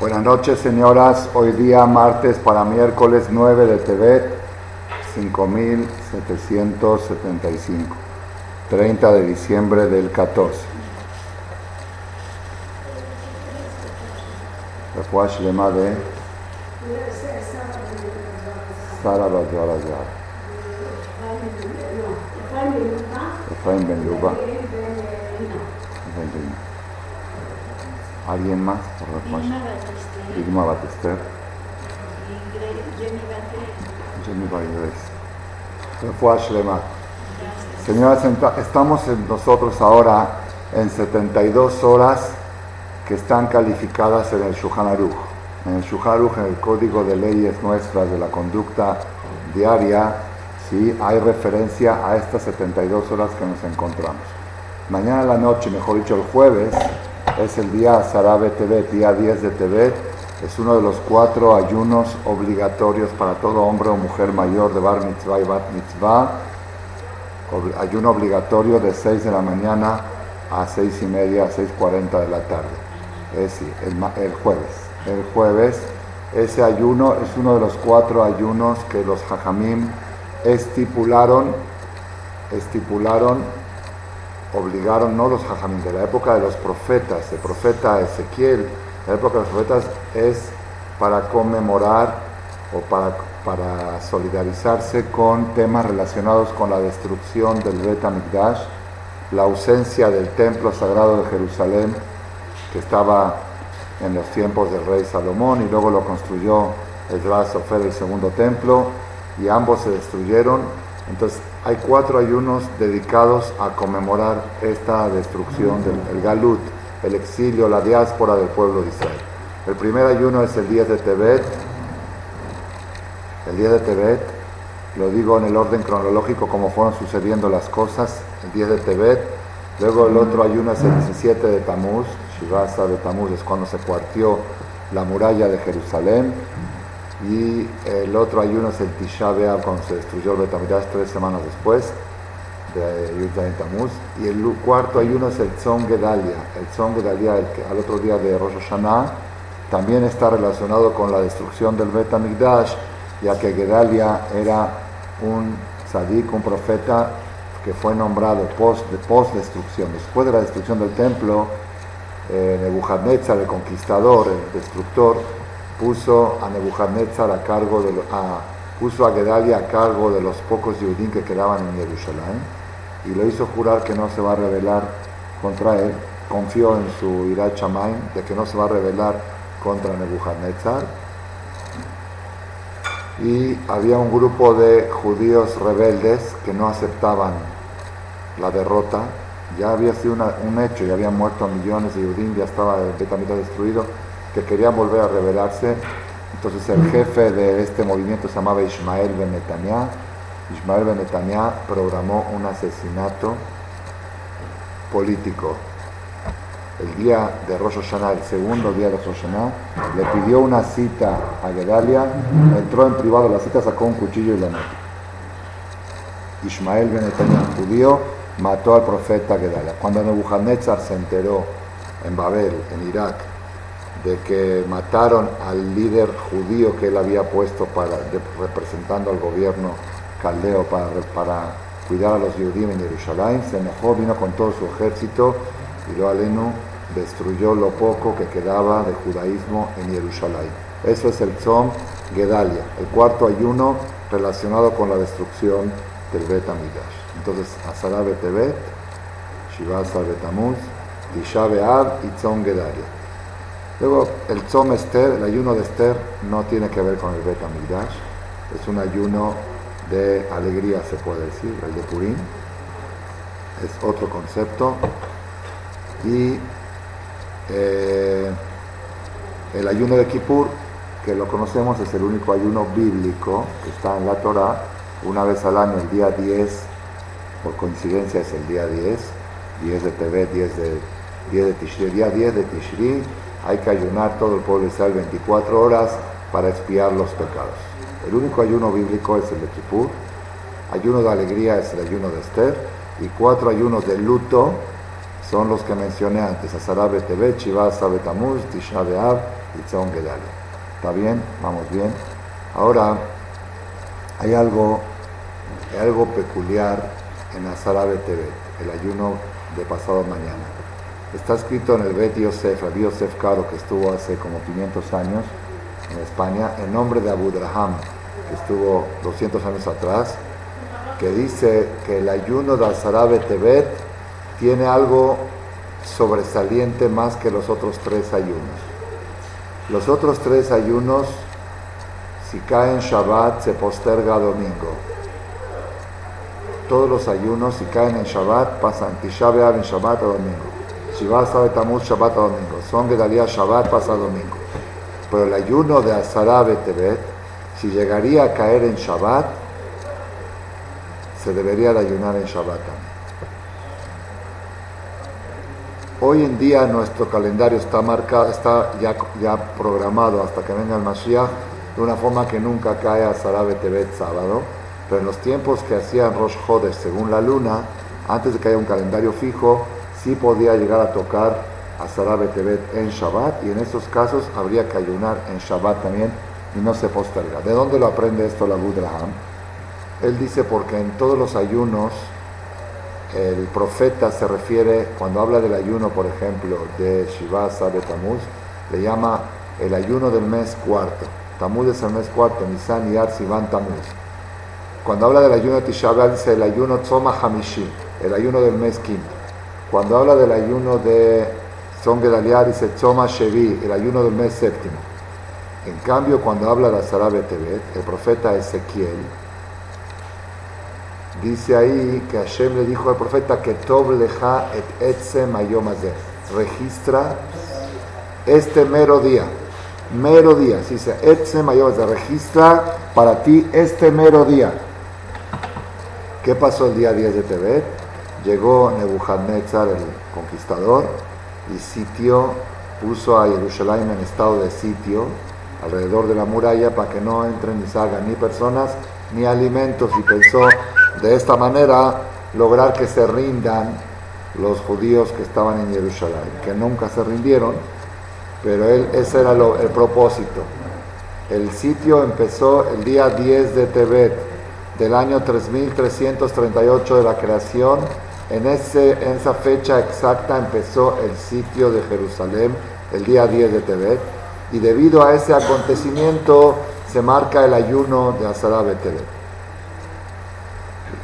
Buenas noches, señoras. Hoy día, martes para miércoles 9 de Tebet, 5775, 30 de diciembre del 14. Refuash lema de Ben ¿Alguien más? Digma Batester. Jenny. Refuash lema. Señoras, estamos nosotros ahora en 72 horas que están calificadas en el Shulchan Aruch. En el Shulchan Aruch, en el Código de Leyes Nuestras de la Conducta Diaria, sí hay referencia a estas 72 horas que nos encontramos. Mañana a la noche, mejor dicho el jueves, es el día Sarabe Tebet, día 10 de Tebet. Es uno de los cuatro ayunos obligatorios para todo hombre o mujer mayor de Bar Mitzvah y Bat Mitzvah. Ayuno obligatorio de 6 de la mañana a 6 y media, 6.40 de la tarde es el, el jueves. El jueves, ese ayuno es uno de los cuatro ayunos que los hajamim estipularon, estipularon, obligaron, no los hajamim, de la época de los profetas, el profeta Ezequiel, la época de los profetas es para conmemorar o para, para solidarizarse con temas relacionados con la destrucción del Bet HaMikdash, la ausencia del templo sagrado de Jerusalén, que estaba en los tiempos del rey Salomón y luego lo construyó el Sofer, el segundo templo, y ambos se destruyeron. Entonces hay cuatro ayunos dedicados a conmemorar esta destrucción del Galut, el exilio, la diáspora del pueblo de Israel. El primer ayuno es el día de Tebet. El día de Tebet, lo digo en el orden cronológico como fueron sucediendo las cosas, el día de Tebet. Luego el otro ayuno es el 17 de Tamuz, Shivasa de Tamuz es cuando se cuartió la muralla de Jerusalén. Y el otro ayuno es el Tisha B'Av, cuando se destruyó el Betamidash tres semanas después de Yudzayin Tamuz. Y el cuarto ayuno es el Tzon Gedalia. El Tzon Gedalia, al otro día de Rosh Hashanah, también está relacionado con la destrucción del Betamigdash, ya que Gedalia era un tzadik, un profeta que fue nombrado post, post destrucción. Después de la destrucción del templo, eh, Nebuchadnezzar, el conquistador, el destructor, puso a Nebuchadnezzar a cargo de a, puso a Gedalia a cargo de los pocos judíos que quedaban en Jerusalén y lo hizo jurar que no se va a rebelar contra él. Confió en su ira Chamain de que no se va a rebelar contra Nebuchadnezzar. Y había un grupo de judíos rebeldes que no aceptaban la derrota ya había sido un hecho, ya habían muerto millones de judíos, ya estaba Betamita destruido, que querían volver a rebelarse. Entonces el jefe de este movimiento se llamaba Ismael Ben Ismael Ben programó un asesinato político. El día de Rosh Hashanah, el segundo día de Rosh Hashanah, le pidió una cita a Gedalia, entró en privado la cita, sacó un cuchillo y la mató. Ismael Ben judío, mató al profeta Gedalia. Cuando Nebuchadnezzar se enteró en Babel, en Irak, de que mataron al líder judío que él había puesto para, representando al gobierno caldeo para, para cuidar a los judíos en Jerusalén, se enojó, vino con todo su ejército y lo aleno destruyó lo poco que quedaba de judaísmo en Jerusalén. Eso es el Tzom Gedalia, el cuarto ayuno relacionado con la destrucción del Bet entonces, Asara Betebet, Shivasa Betamuz, Tisha Be'av y Tzom Gedalia. Luego, el Tzom Esther, el ayuno de Esther, no tiene que ver con el Bet es un ayuno de alegría, se puede decir, el de Purim, es otro concepto. Y eh, el ayuno de Kippur, que lo conocemos, es el único ayuno bíblico que está en la Torah, una vez al año, el día 10 por coincidencia es el día 10, 10 de Tebet, 10 de, 10 de Tishri. El día 10 de Tishri hay que ayunar todo el pueblo de Israel 24 horas para expiar los pecados. El único ayuno bíblico es el de Kippur, ayuno de alegría es el ayuno de Esther, y cuatro ayunos de luto son los que mencioné antes, Asarabe Tebet, Shivasa Betamuz, Tisha B'Av Itzon Gedalia. ¿Está bien? Vamos bien. Ahora, hay algo, hay algo peculiar en Azarabe TV, el ayuno de pasado mañana. Está escrito en el Bet Yosef, el Yosef Caro, que estuvo hace como 500 años en España, en nombre de Abu Draham, que estuvo 200 años atrás, que dice que el ayuno de Azarabe Tebet tiene algo sobresaliente más que los otros tres ayunos. Los otros tres ayunos, si caen Shabbat, se posterga a domingo. Todos los ayunos, si caen en Shabbat, pasan Tisha en Shabbat a domingo. Shiva sabe Tamuz Shabbat a domingo. Son Gedalia Shabbat pasa domingo. Pero el ayuno de Azarabe Tebet, si llegaría a caer en Shabbat, se debería de ayunar en Shabbat Hoy en día nuestro calendario está marcado, está ya, ya programado hasta que venga el Mashiach de una forma que nunca cae a Sarabe Tebet sábado, pero en los tiempos que hacían Rosh Hodesh según la luna, antes de que haya un calendario fijo, sí podía llegar a tocar a Sarabe Tebet en Shabbat y en esos casos habría que ayunar en Shabbat también y no se posterga. ¿De dónde lo aprende esto la Budraham? Él dice porque en todos los ayunos el profeta se refiere, cuando habla del ayuno, por ejemplo, de Shiva de Tamuz, le llama el ayuno del mes cuarto. Tamuz es el mes cuarto, Nisan, Yar, Sivan, Tamuz. Cuando habla del ayuno de Tisha dice el ayuno Tzoma Hamishi, el ayuno del mes quinto. Cuando habla del ayuno de Son dice Tzoma Shevi, el ayuno del mes séptimo. En cambio, cuando habla de Azarabe Tebet, el profeta Ezequiel, Dice ahí que Hashem le dijo al profeta que Tov leja et etzem Registra este mero día. Mero día. Si dice etzem Registra para ti este mero día. ¿Qué pasó el día 10 de Tebet? Llegó Nebuchadnezzar, el conquistador, y sitio, puso a Jerusalén en estado de sitio alrededor de la muralla para que no entren ni salgan ni personas ni alimentos y pensó de esta manera lograr que se rindan los judíos que estaban en Jerusalén, que nunca se rindieron, pero él, ese era el propósito. El sitio empezó el día 10 de Tebet del año 3338 de la creación. En, esa fecha exacta empezó el sitio de Jerusalén, el día 10 de Tebet, y debido a ese acontecimiento se marca el ayuno de Azara Tebet.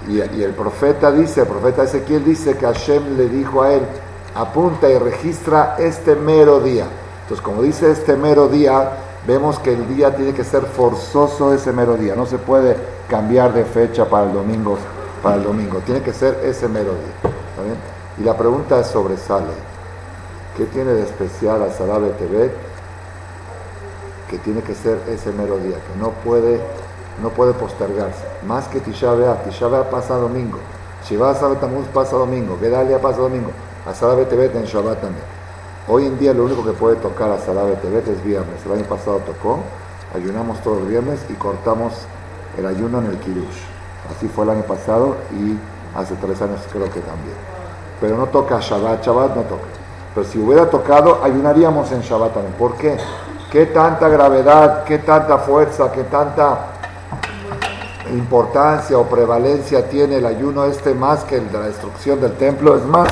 Y, el profeta dice, el profeta Ezequiel dice que Hashem le dijo a él, apunta y registra este mero día. Entonces, como dice este mero día, vemos que el día tiene que ser forzoso ese mero día. No se puede cambiar de fecha para el domingo, para el domingo. Tiene que ser ese mero día. Y la pregunta sobresale. ¿Qué tiene de especial a Sarabe Tebet? Que tiene que ser ese mero día, que no puede no puede postergarse. Más que Tisha B'Av, Tisha B'Av pasa domingo, Shiva Tamuz pasa domingo, Gedalia pasa domingo, Asara Tebet en Shabbat también. Hoy en día lo único que puede tocar a Sarabe Tebet es viernes. El año pasado tocó, ayunamos todos los viernes y cortamos el ayuno en el Kirush. Así fue el año pasado y hace tres años creo que también. Pero no toca Shabbat, Shabbat no toca. Pero si hubiera tocado, ayunaríamos en Shabbat también. ¿Por qué? ¿Qué tanta gravedad, qué tanta fuerza, qué tanta importancia o prevalencia tiene el ayuno este más que el de la destrucción del templo. Es más,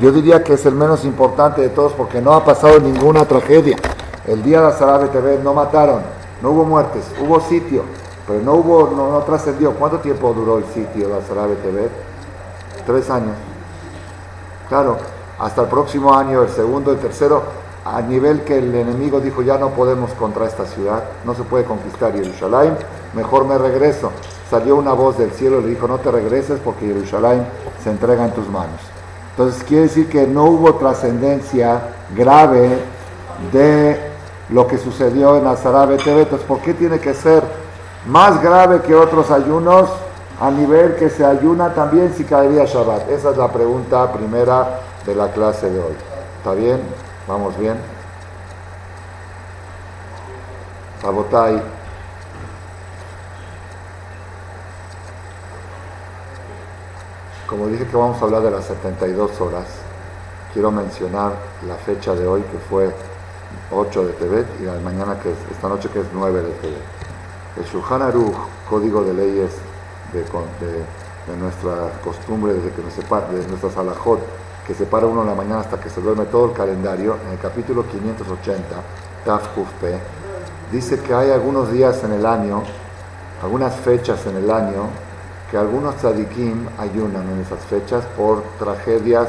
yo diría que es el menos importante de todos porque no ha pasado ninguna tragedia. El día de Azarabe TV no mataron, no hubo muertes, hubo sitio, pero no hubo, no, trascendió. ¿Cuánto tiempo duró el sitio de Azarabe TV? Tres años. Claro, hasta el próximo año, el segundo, el tercero, a nivel que el enemigo dijo ya no podemos contra esta ciudad, no se puede conquistar Jerusalén, mejor me regreso. Salió una voz del cielo y le dijo no te regreses porque Jerusalén se entrega en tus manos. Entonces quiere decir que no hubo trascendencia grave de lo que sucedió en Azarabe TV. Entonces, ¿por qué tiene que ser más grave que otros ayunos a nivel que se ayuna también si caería Shabbat? Esa es la pregunta primera de la clase de hoy. ¿Está bien? ¿Vamos bien? Sabotai. Como dije que vamos a hablar de las 72 horas, quiero mencionar la fecha de hoy que fue 8 de Tebet, y la mañana que es, esta noche que es 9 de Tebet. El Shulchan Aruch, código de leyes de, de, nuestra costumbre, desde que nos separa, de nuestras alajot, que separa uno en la mañana hasta que se duerme todo el calendario, en el capítulo 580, Taf Pe, dice que hay algunos días en el año, algunas fechas en el año, que algunos tzadikim ayunan en esas fechas por tragedias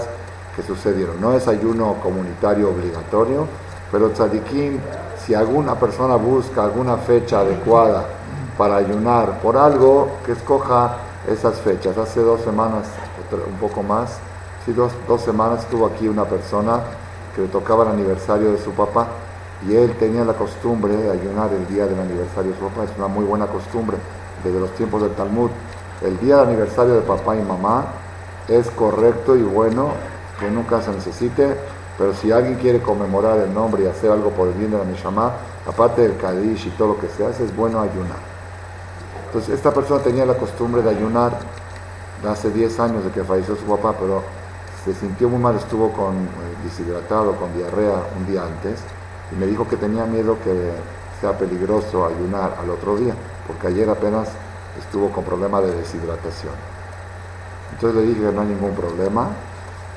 que sucedieron. No es ayuno comunitario obligatorio, pero tzadikim, si alguna persona busca alguna fecha adecuada para ayunar por algo, que escoja esas fechas. Hace dos semanas, un poco más, sí, dos, dos semanas estuvo aquí una persona que le tocaba el aniversario de su papá y él tenía la costumbre de ayunar el día del aniversario de su papá. Es una muy buena costumbre desde los tiempos del Talmud. El día del aniversario de papá y mamá es correcto y bueno que nunca se necesite, pero si alguien quiere conmemorar el nombre y hacer algo por el bien de la Neshama, aparte del Kadish y todo lo que se hace, es bueno ayunar. Entonces, esta persona tenía la costumbre de ayunar hace 10 años de que falleció su papá, pero se sintió muy mal, estuvo con eh, deshidratado, con diarrea un día antes, y me dijo que tenía miedo que sea peligroso ayunar al otro día, porque ayer apenas estuvo con problema de deshidratación. Entonces le dije que no hay ningún problema,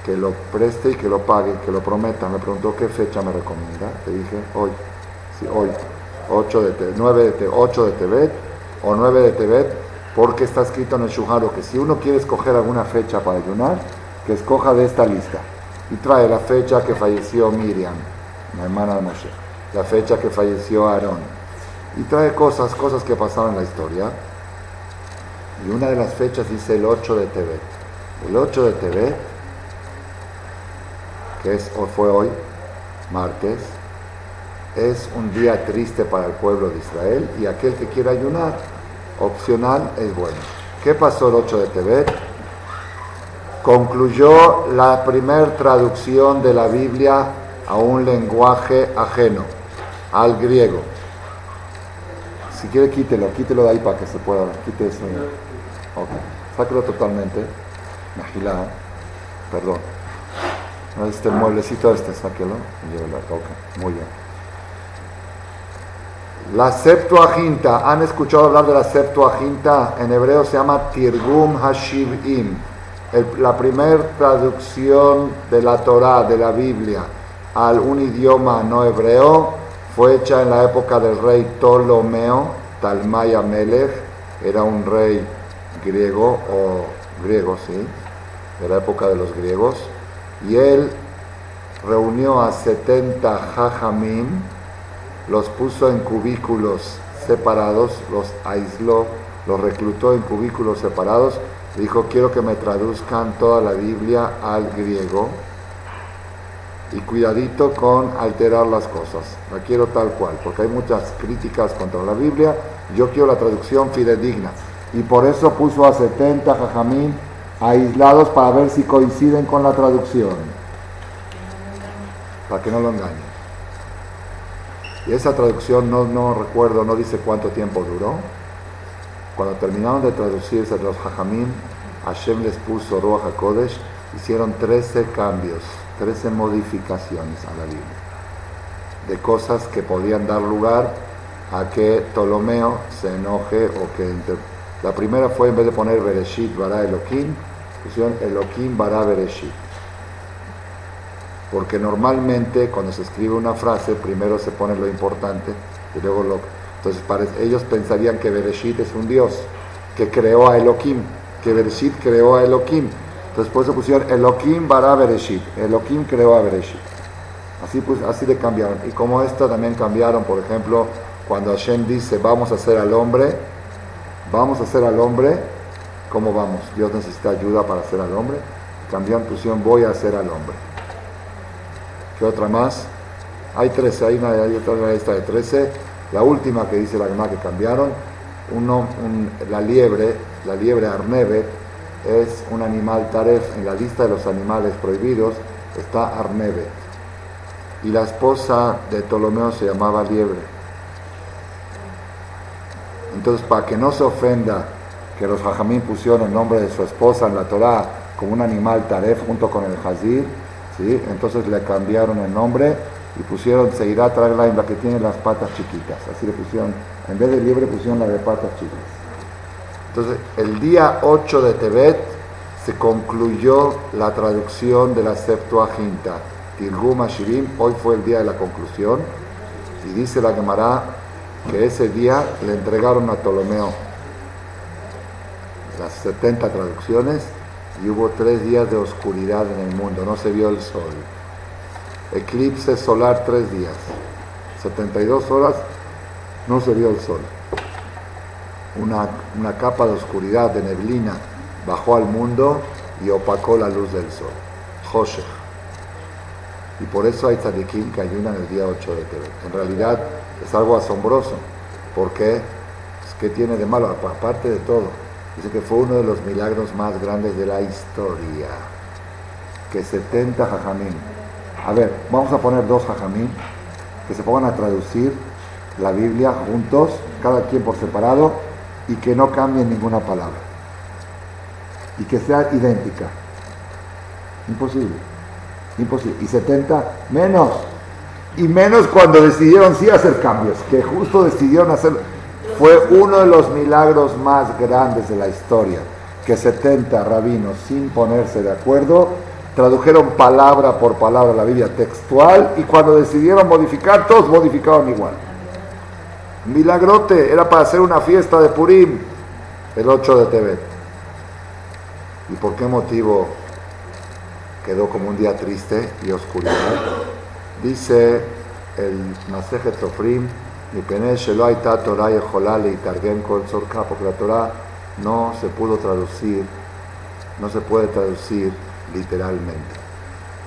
que lo preste y que lo pague, que lo prometa. Me preguntó qué fecha me recomienda. Le dije hoy, sí, hoy, 8 de, 9 de, 8 de Tebet o 9 de Tebet, porque está escrito en el Shuharo que si uno quiere escoger alguna fecha para ayunar, que escoja de esta lista. Y trae la fecha que falleció Miriam, mi hermana de Moshe, la fecha que falleció Aarón. Y trae cosas, cosas que pasaron en la historia. Y una de las fechas dice el 8 de Tebet. El 8 de Tebet, que es, fue hoy, martes, es un día triste para el pueblo de Israel y aquel que quiera ayunar, opcional, es bueno. ¿Qué pasó el 8 de Tebet? Concluyó la primer traducción de la Biblia a un lenguaje ajeno, al griego. Si quiere, quítelo, quítelo de ahí para que se pueda ver. Quite eso. Ok, sáquelo totalmente. Magilá, perdón. Este mueblecito este, sáquelo. muy bien. La Septuaginta, ¿han escuchado hablar de la Septuaginta? En hebreo se llama Tirgum Hashivim. la primera traducción de la Torah, de la Biblia, al un idioma no hebreo fue hecha en la época del rey Ptolomeo, Talmaya Melech, era un rey griego o griego, sí, de la época de los griegos, y él reunió a 70 jajamim, los puso en cubículos separados, los aisló, los reclutó en cubículos separados, dijo, quiero que me traduzcan toda la Biblia al griego y cuidadito con alterar las cosas, la quiero tal cual, porque hay muchas críticas contra la Biblia, yo quiero la traducción fidedigna, y por eso puso a 70 jajamín aislados para ver si coinciden con la traducción, para que no lo engañen. Y esa traducción no, recuerdo, no dice cuánto tiempo duró. Cuando terminaron de traducirse los Jajamín, Hashem les puso Ruach HaKodesh, hicieron 13 cambios, 13 modificaciones a la Biblia, de cosas que podían dar lugar a que Ptolomeo se enoje o que... La primera fue en vez de poner Bereshit bara Elohim, pusieron Elohim bara Bereshit porque normalmente cuando se escribe una frase primero se pone lo importante y luego lo... Entonces ellos pensarían que Bereshit es un Dios, que creó a Elohim, que Bereshit creó a Elohim. Entonces por eso pusieron Elohim bara Bereshit, Elohim creó a Bereshit. Así, pues, así le cambiaron. Y como esto también cambiaron, por ejemplo, cuando Hashem dice vamos a hacer al hombre, vamos a hacer al hombre, ¿cómo vamos? Dios necesita ayuda para hacer al hombre. Cambiaron, pusieron voy a hacer al hombre. ¿Qué otra más? Hay 13, hay, otra lista de 13. La última que dice la Gemara que cambiaron, uno, la liebre, la liebre arneve, es un animal taref. En la lista de los animales prohibidos está arneve. Y la esposa de Ptolomeo se llamaba liebre. Entonces, para que no se ofenda que los jajamín pusieron el nombre de su esposa en la Torah como un animal taref junto con el entonces le cambiaron el nombre y pusieron Seirat Raglaim, la que tiene las patas chiquitas. Así le pusieron, en vez de liebre pusieron la de patas chicas. Entonces, el día 8 de Tebet se concluyó la traducción de la Septuaginta. Tirgum Shirim, hoy fue el día de la conclusión, y dice la Gemara que ese día le entregaron a Ptolomeo las 70 traducciones y hubo tres días de oscuridad en el mundo, no se vio el sol. Eclipse solar tres días, 72 horas, no se vio el sol. Una, una capa de oscuridad, de neblina, bajó al mundo y opacó la luz del sol. Joshech. Y por eso hay tzadikim que ayunan el día 8 de Tebet. En realidad es algo asombroso. ¿Por qué? ¿Qué tiene de malo? Aparte de todo, dice que fue uno de los milagros más grandes de la historia. Que 70 jajamín. A ver, vamos a poner dos jajamín que se pongan a traducir la Biblia juntos, cada quien por separado, y que no cambien ninguna palabra. Y que sea idéntica. Imposible. Imposible. Y 70 menos. Y menos cuando decidieron sí hacer cambios, que justo decidieron hacer. Fue uno de los milagros más grandes de la historia, que 70 rabinos, sin ponerse de acuerdo, tradujeron palabra por palabra la Biblia textual y cuando decidieron modificar, todos modificaron igual. Milagrote, era para hacer una fiesta de Purim el 8 de Tebet. ¿Y por qué motivo quedó como un día triste y oscuridad? Dice el Masejet Sofrim, porque la Torah no se pudo traducir, no se puede traducir literalmente.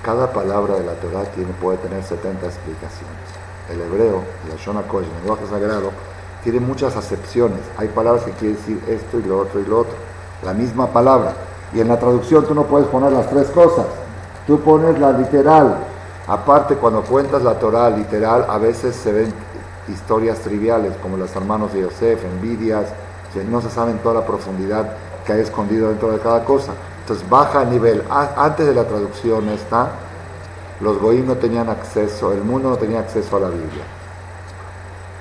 Cada palabra de la Torah tiene, puede tener 70 explicaciones. El hebreo, la Shona Kosh, el lenguaje sagrado, tiene muchas acepciones. Hay palabras que quieren decir esto y lo otro y lo otro. La misma palabra. Y en la traducción tú no puedes poner las tres cosas. Tú pones la literal. Aparte, cuando cuentas la Torah literal, a veces se ven historias triviales, como los hermanos de Yosef, envidias, que no se saben toda la profundidad que hay escondido dentro de cada cosa. Entonces baja a nivel. Antes de la traducción esta, los goín no tenían acceso, el mundo no tenía acceso a la Biblia.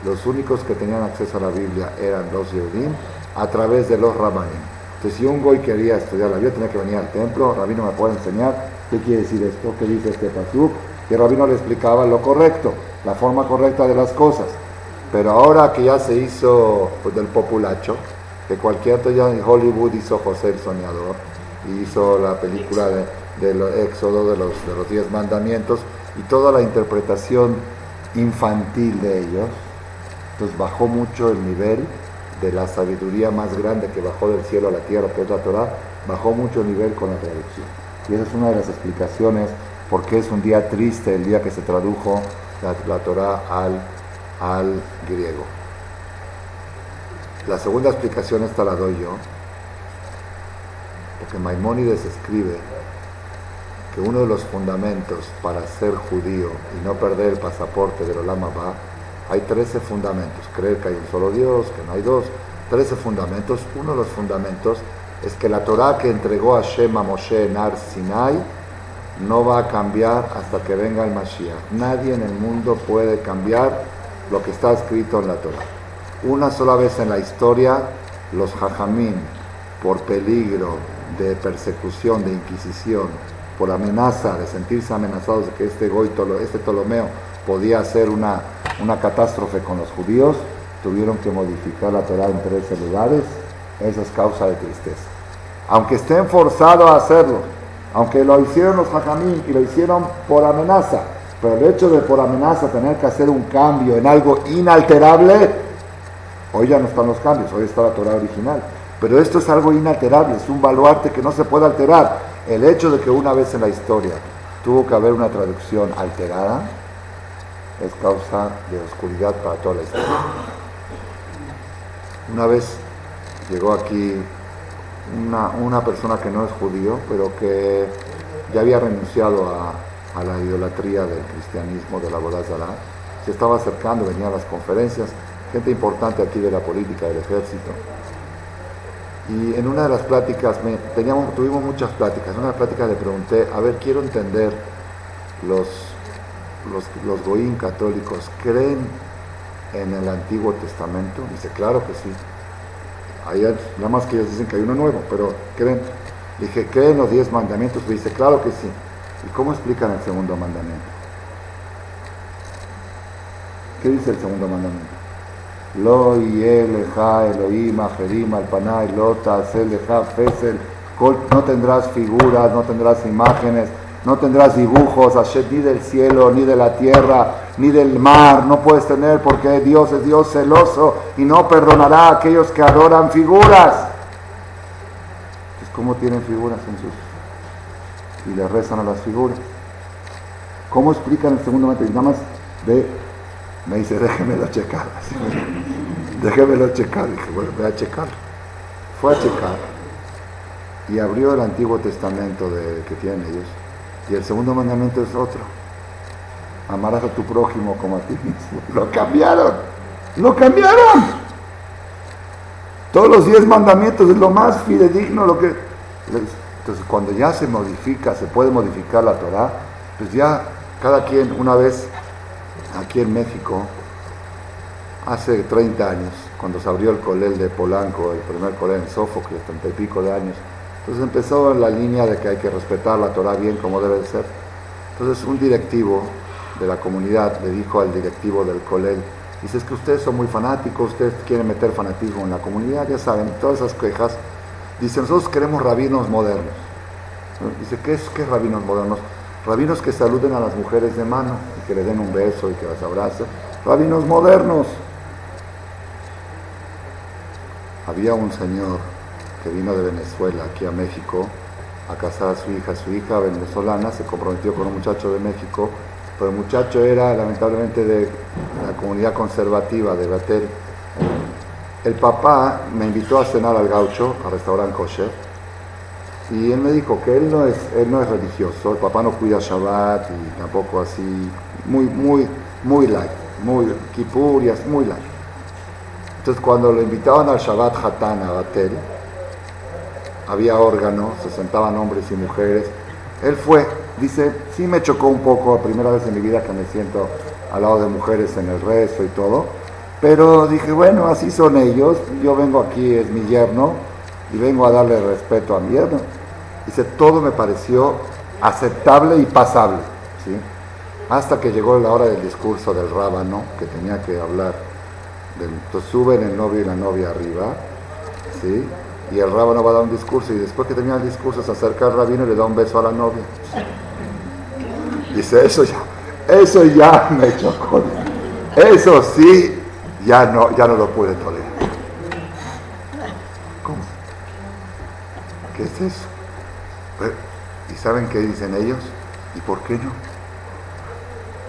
Los únicos que tenían acceso a la Biblia eran los Yehudim a través de los Rabanim. Entonces, si un goy quería estudiar la Biblia, tenía que venir al templo, Rabino me puede enseñar qué quiere decir esto, qué dice este pasuk, y el Rabino le explicaba lo correcto, la forma correcta de las cosas. Pero ahora que ya se hizo pues, del populacho, que cualquier ya en Hollywood hizo José el Soñador, hizo la película de, del Éxodo, de los, de los Diez Mandamientos, y toda la interpretación infantil de ellos, entonces bajó mucho el nivel de la sabiduría más grande que bajó del cielo a la tierra, que es la Torah, bajó mucho el nivel con la traducción. Y esa es una de las explicaciones por qué es un día triste el día que se tradujo la, la Torah al, al griego. La segunda explicación esta la doy yo, porque Maimónides escribe que uno de los fundamentos para ser judío y no perder el pasaporte del Olama va, hay 13 fundamentos, creer que hay un solo Dios, que no hay dos, 13 fundamentos. Uno de los fundamentos es que la Torah que entregó a Shema Moshe en Ar Sinai no va a cambiar hasta que venga el Mashiach. Nadie en el mundo puede cambiar lo que está escrito en la Torah. Una sola vez en la historia, los hajamim, por peligro de persecución, de inquisición, por amenaza, de sentirse amenazados de que este, goy, este Ptolomeo podía hacer una, una catástrofe con los judíos, tuvieron que modificar la Torah en 13 lugares. Esa es causa de tristeza. Aunque estén forzados a hacerlo, aunque lo hicieron los hajamim y lo hicieron por amenaza, pero el hecho de por amenaza tener que hacer un cambio en algo inalterable, hoy ya no están los cambios, hoy está la Torah original. Pero esto es algo inalterable, es un baluarte que no se puede alterar. El hecho de que una vez en la historia tuvo que haber una traducción alterada es causa de oscuridad para toda la historia. Una vez llegó aquí una, persona que no es judío, pero que ya había renunciado a, la idolatría del cristianismo, de la Bodazalá. Se estaba acercando, venía a las conferencias, gente importante aquí de la política, del ejército y en una de las pláticas, teníamos, tuvimos muchas pláticas, en una plática le pregunté, a ver, quiero entender los, los, los goín católicos creen en el Antiguo Testamento? Dice, claro que sí. Hay, nada más que ellos dicen que hay uno nuevo, pero creen. Dije, ¿creen los diez mandamientos? Dice, claro que sí. ¿Y cómo explican el segundo mandamiento? ¿Qué dice el segundo mandamiento? Lo leja Elohim Ajerim Alpanay Lota Seleja Fesel no tendrás figuras, no tendrás imágenes, no tendrás dibujos, ni del cielo, ni de la tierra, ni del mar, no puedes tener porque Dios es Dios celoso y no perdonará a aquellos que adoran figuras. Entonces, ¿cómo tienen figuras en sus... y le rezan a las figuras? ¿Cómo explican el segundo momento? nada más ve, me dice, déjemelo checar. déjemelo checar. Dije, bueno, voy a checar. Fue a checar y abrió el Antiguo Testamento de, que tienen ellos. Y el segundo mandamiento es otro. Amarás a tu prójimo como a ti mismo. Lo cambiaron. Lo cambiaron. Todos los diez mandamientos es lo más fidedigno. Lo que... Entonces cuando ya se modifica, se puede modificar la Torah, pues ya cada quien, una vez aquí en México, hace 30 años, cuando se abrió el colel de Polanco, el primer colel en Sófocles, 30 y pico de años, entonces empezó en la línea de que hay que respetar la Torah bien como debe de ser. Entonces un directivo de la comunidad le dijo al directivo del Colel, dice, es que ustedes son muy fanáticos, ustedes quieren meter fanatismo en la comunidad, ya saben, todas esas quejas. Dice, nosotros queremos rabinos modernos. Dice, ¿qué es, qué rabinos modernos? Rabinos que saluden a las mujeres de mano y que le den un beso y que las abracen. Rabinos modernos. Había un señor que vino de Venezuela aquí a México a casar a su hija. Su hija venezolana se comprometió con un muchacho de México, pero el muchacho era lamentablemente de la comunidad conservativa de Batel. El papá me invitó a cenar al gaucho, al restaurante kosher, y él me dijo que él no es, él no es religioso, el papá no cuida Shabbat y tampoco así, muy, muy, muy light, muy kipurias, muy light. Entonces cuando lo invitaban al Shabbat Hatán a Batel, había órganos, se sentaban hombres y mujeres. Él fue, dice, sí me chocó un poco, la primera vez en mi vida que me siento al lado de mujeres en el rezo y todo, pero dije, bueno, así son ellos, yo vengo aquí, es mi yerno, y vengo a darle respeto a mi yerno. Dice, todo me pareció aceptable y pasable, ¿sí? hasta que llegó la hora del discurso del rábano, que tenía que hablar. entonces suben el novio y la novia arriba, ¿sí? y el rábano va a dar un discurso y después que termina el discurso se acerca al rabino y le da un beso a la novia. Dice, eso ya, eso ya me chocó. Eso sí, ya no, ya no lo puede tolerar. ¿Cómo? ¿Qué es eso? ¿Y saben qué dicen ellos? ¿Y por qué no?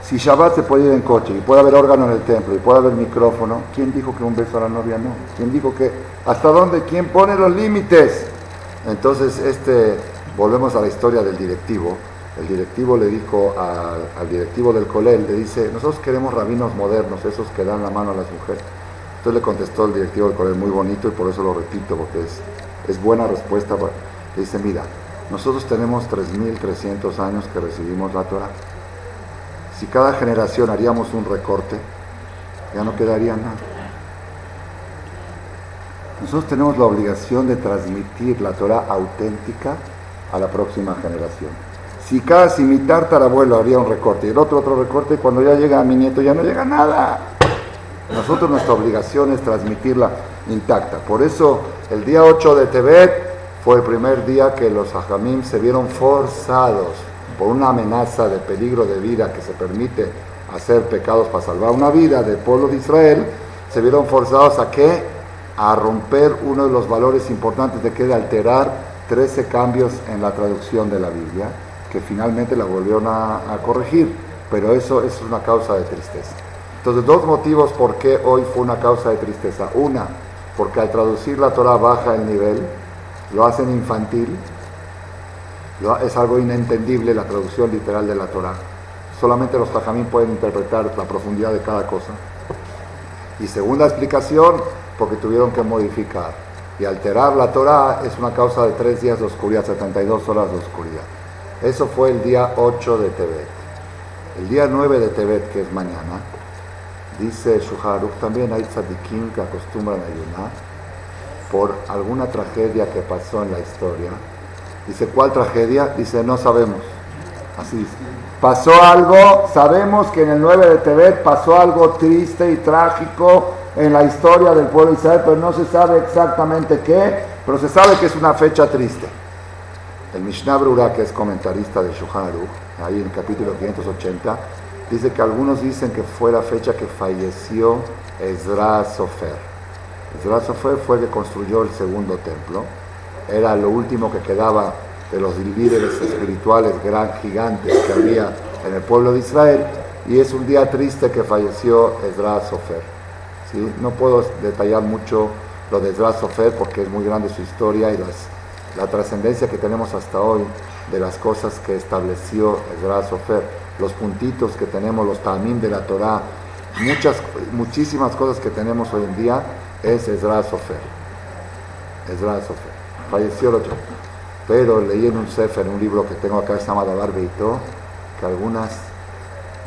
Si Shabbat se puede ir en coche y puede haber órgano en el templo y puede haber micrófono, ¿quién dijo que un beso a la novia no? ¿Quién dijo que hasta dónde? ¿Quién pone los límites? Entonces, este, volvemos a la historia del directivo. El directivo le dijo al, directivo del colel, le dice, nosotros queremos rabinos modernos, esos que dan la mano a las mujeres. Entonces le contestó el directivo del colel muy bonito y por eso lo repito, porque es, es buena respuesta. Le dice, mira, nosotros tenemos 3.300 años que recibimos la Torah si cada generación haríamos un recorte, ya no quedaría nada. Nosotros tenemos la obligación de transmitir la Torah auténtica a la próxima generación. Si cada si mi abuelo haría un recorte y el otro otro recorte, cuando ya llega mi nieto ya no llega nada. Nosotros nuestra obligación es transmitirla intacta. Por eso el día 8 de Tebet fue el primer día que los ajamim se vieron forzados por una amenaza de peligro de vida que se permite hacer pecados para salvar una vida del pueblo de Israel, se vieron forzados a qué? A romper uno de los valores importantes de que de alterar 13 cambios en la traducción de la Biblia, que finalmente la volvieron a, corregir, pero eso, es una causa de tristeza. Entonces, dos motivos por qué hoy fue una causa de tristeza. Una, porque al traducir la Torah baja el nivel, lo hacen infantil, es algo inentendible la traducción literal de la Torah. Solamente los tajamín pueden interpretar la profundidad de cada cosa. Y segunda explicación, porque tuvieron que modificar y alterar la Torah es una causa de tres días de oscuridad, 72 horas de oscuridad. Eso fue el día 8 de Tebet. El día 9 de Tebet, que es mañana, dice Shuharuk, también hay tzadikim que acostumbran a ayunar por alguna tragedia que pasó en la historia. Dice, ¿cuál tragedia? Dice, no sabemos. Así dice. Pasó algo, sabemos que en el 9 de Tebet pasó algo triste y trágico en la historia del pueblo de Israel, pero no se sabe exactamente qué, pero se sabe que es una fecha triste. El Mishnah Brura, que es comentarista de Shulchan ahí en el capítulo 580, dice que algunos dicen que fue la fecha que falleció Ezra Sofer. Ezra Sofer fue el que construyó el segundo templo. Era lo último que quedaba de los líderes espirituales gran gigantes que había en el pueblo de Israel. Y es un día triste que falleció Ezra Sofer. No puedo detallar mucho lo de Ezra Sofer porque es muy grande su historia y las la trascendencia que tenemos hasta hoy de las cosas que estableció Ezra Sofer, los puntitos que tenemos, los tamim de la Torah, muchas, muchísimas cosas que tenemos hoy en día es Ezra Sofer. Ezra Sofer. Falleció el otro. Pero leí en un Sefer, en un libro que tengo acá, se llama que algunas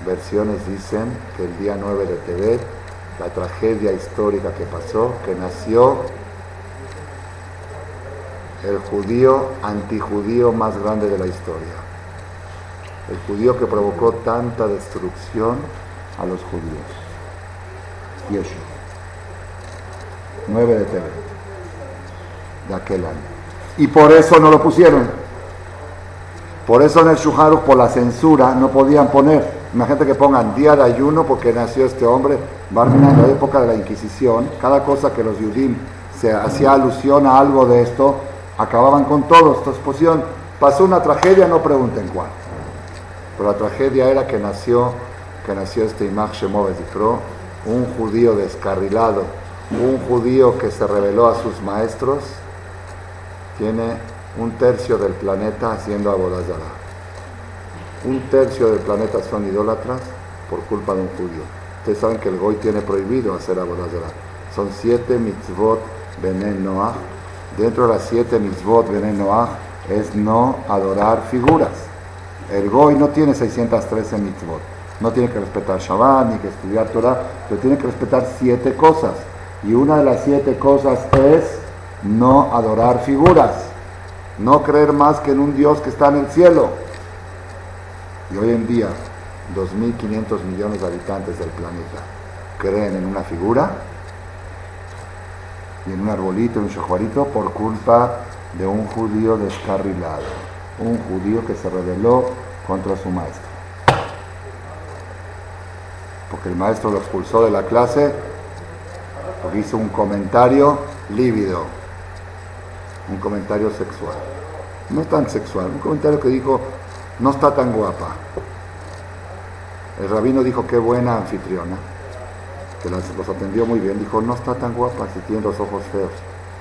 versiones dicen que el día 9 de Tebet, la tragedia histórica que pasó, que nació el judío antijudío más grande de la historia. El judío que provocó tanta destrucción a los judíos. Yeshua. 9 de Tebet, de aquel año. Y por eso no lo pusieron. Por eso en el Shuharu, por la censura, no podían poner. Imagínate que pongan día de ayuno porque nació este hombre. Barmina en la época de la Inquisición, cada cosa que los judíos se hacía alusión a algo de esto, acababan con todo. Esta exposición pasó una tragedia, no pregunten cuál. Pero la tragedia era que nació, que nació este Imach un judío descarrilado, un judío que se reveló a sus maestros, tiene un tercio del planeta haciendo abodazara. Un tercio del planeta son idólatras por culpa de un judío. Ustedes saben que el Goy tiene prohibido hacer abodazara. Son siete mitzvot benen dentro de las siete mitzvot Noah es no adorar figuras. El Goy no tiene 613 mitzvot. No tiene que respetar Shabbat ni que estudiar Torah, pero tiene que respetar siete cosas. Y una de las siete cosas es no adorar figuras. No creer más que en un Dios que está en el cielo. Y hoy en día, 2.500 millones de habitantes del planeta creen en una figura y en un arbolito, en un shajuarito, por culpa de un judío descarrilado, un judío que se rebeló contra su maestro. Porque el maestro lo expulsó de la clase porque hizo un comentario lívido, un comentario sexual. No tan sexual, un comentario que dijo, no está tan guapa. El rabino dijo, qué buena anfitriona que los atendió muy bien, dijo, no está tan guapa si tiene los ojos feos.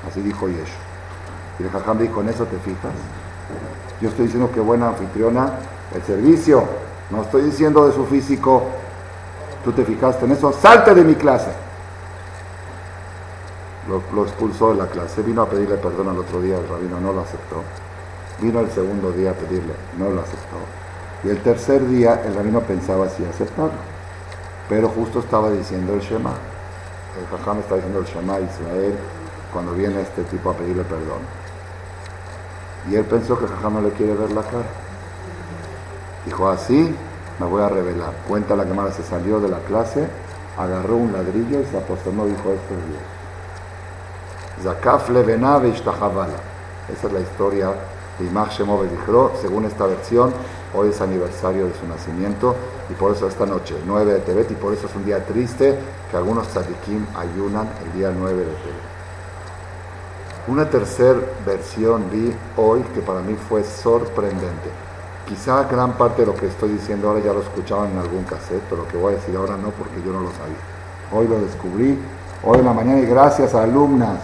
Así dijo Yeshua. Y el jajam dijo, ¿en eso te fijas? Yo estoy diciendo que buena anfitriona, el servicio, no estoy diciendo de su físico, tú te fijaste en eso, salte de mi clase. Lo, lo, expulsó de la clase, vino a pedirle perdón al otro día, el rabino no lo aceptó. Vino el segundo día a pedirle, no lo aceptó. Y el tercer día el rabino pensaba si aceptarlo. Pero justo estaba diciendo el Shema. El Jajam está diciendo el Shema a Israel cuando viene este tipo a pedirle perdón. Y él pensó que el Jajam no le quiere ver la cara. Dijo, así me voy a revelar. Cuenta la que se salió de la clase, agarró un ladrillo y se apostó, dijo, esto es Dios. Zakaf levenave Esa es la historia de Imach Shemov según esta versión, Hoy es aniversario de su nacimiento y por eso esta noche, 9 de Tebet, y por eso es un día triste que algunos tzadikim ayunan el día 9 de Tebet. Una tercera versión vi hoy que para mí fue sorprendente. Quizá gran parte de lo que estoy diciendo ahora ya lo escuchaban en algún cassette, pero lo que voy a decir ahora no porque yo no lo sabía. Hoy lo descubrí, hoy en la mañana y gracias a alumnas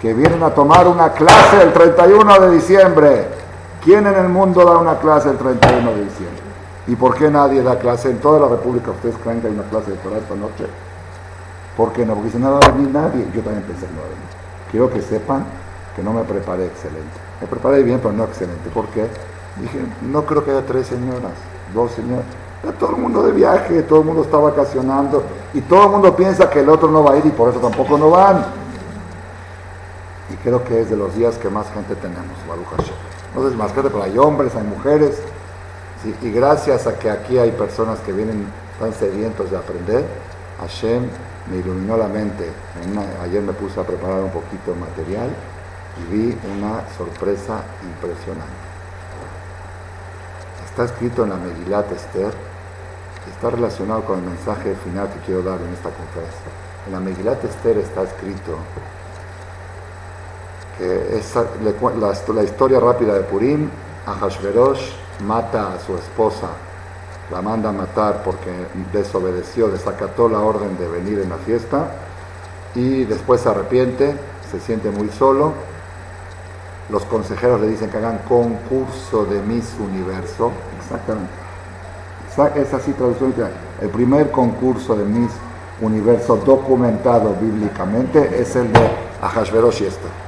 que vienen a tomar una clase el 31 de diciembre ¿Quién en el mundo da una clase el 31 de diciembre? ¿Y por qué nadie da clase en toda la República? ¿Ustedes creen que hay una clase de Torah esta noche? ¿Por qué no? Porque si no va a venir nadie. Yo también pensé no va a venir. Quiero que sepan que no me preparé excelente. Me preparé bien, pero no excelente. ¿Por qué? Dije, no creo que haya tres señoras, dos señoras. Está todo el mundo de viaje, todo el mundo está vacacionando y todo el mundo piensa que el otro no va a ir y por eso tampoco no van. Y creo que es de los días que más gente tenemos, Baruch Hashem. No es más gente, pero hay hombres, hay mujeres. y gracias a que aquí hay personas que vienen tan sedientos de aprender, Hashem me iluminó la mente. ayer me puse a preparar un poquito de material y vi una sorpresa impresionante. Está escrito en la Megilat Esther, está relacionado con el mensaje final que quiero dar en esta conferencia. En la Megilat Esther está escrito que la, la, historia rápida de Purim, Ahashverosh mata a su esposa, la manda a matar porque desobedeció, desacató la orden de venir en la fiesta y después se arrepiente, se siente muy solo los consejeros le dicen que hagan concurso de Miss Universo. Exactamente. Es así traducción. El primer concurso de Miss Universo documentado bíblicamente es el de Ahashverosh y Esther.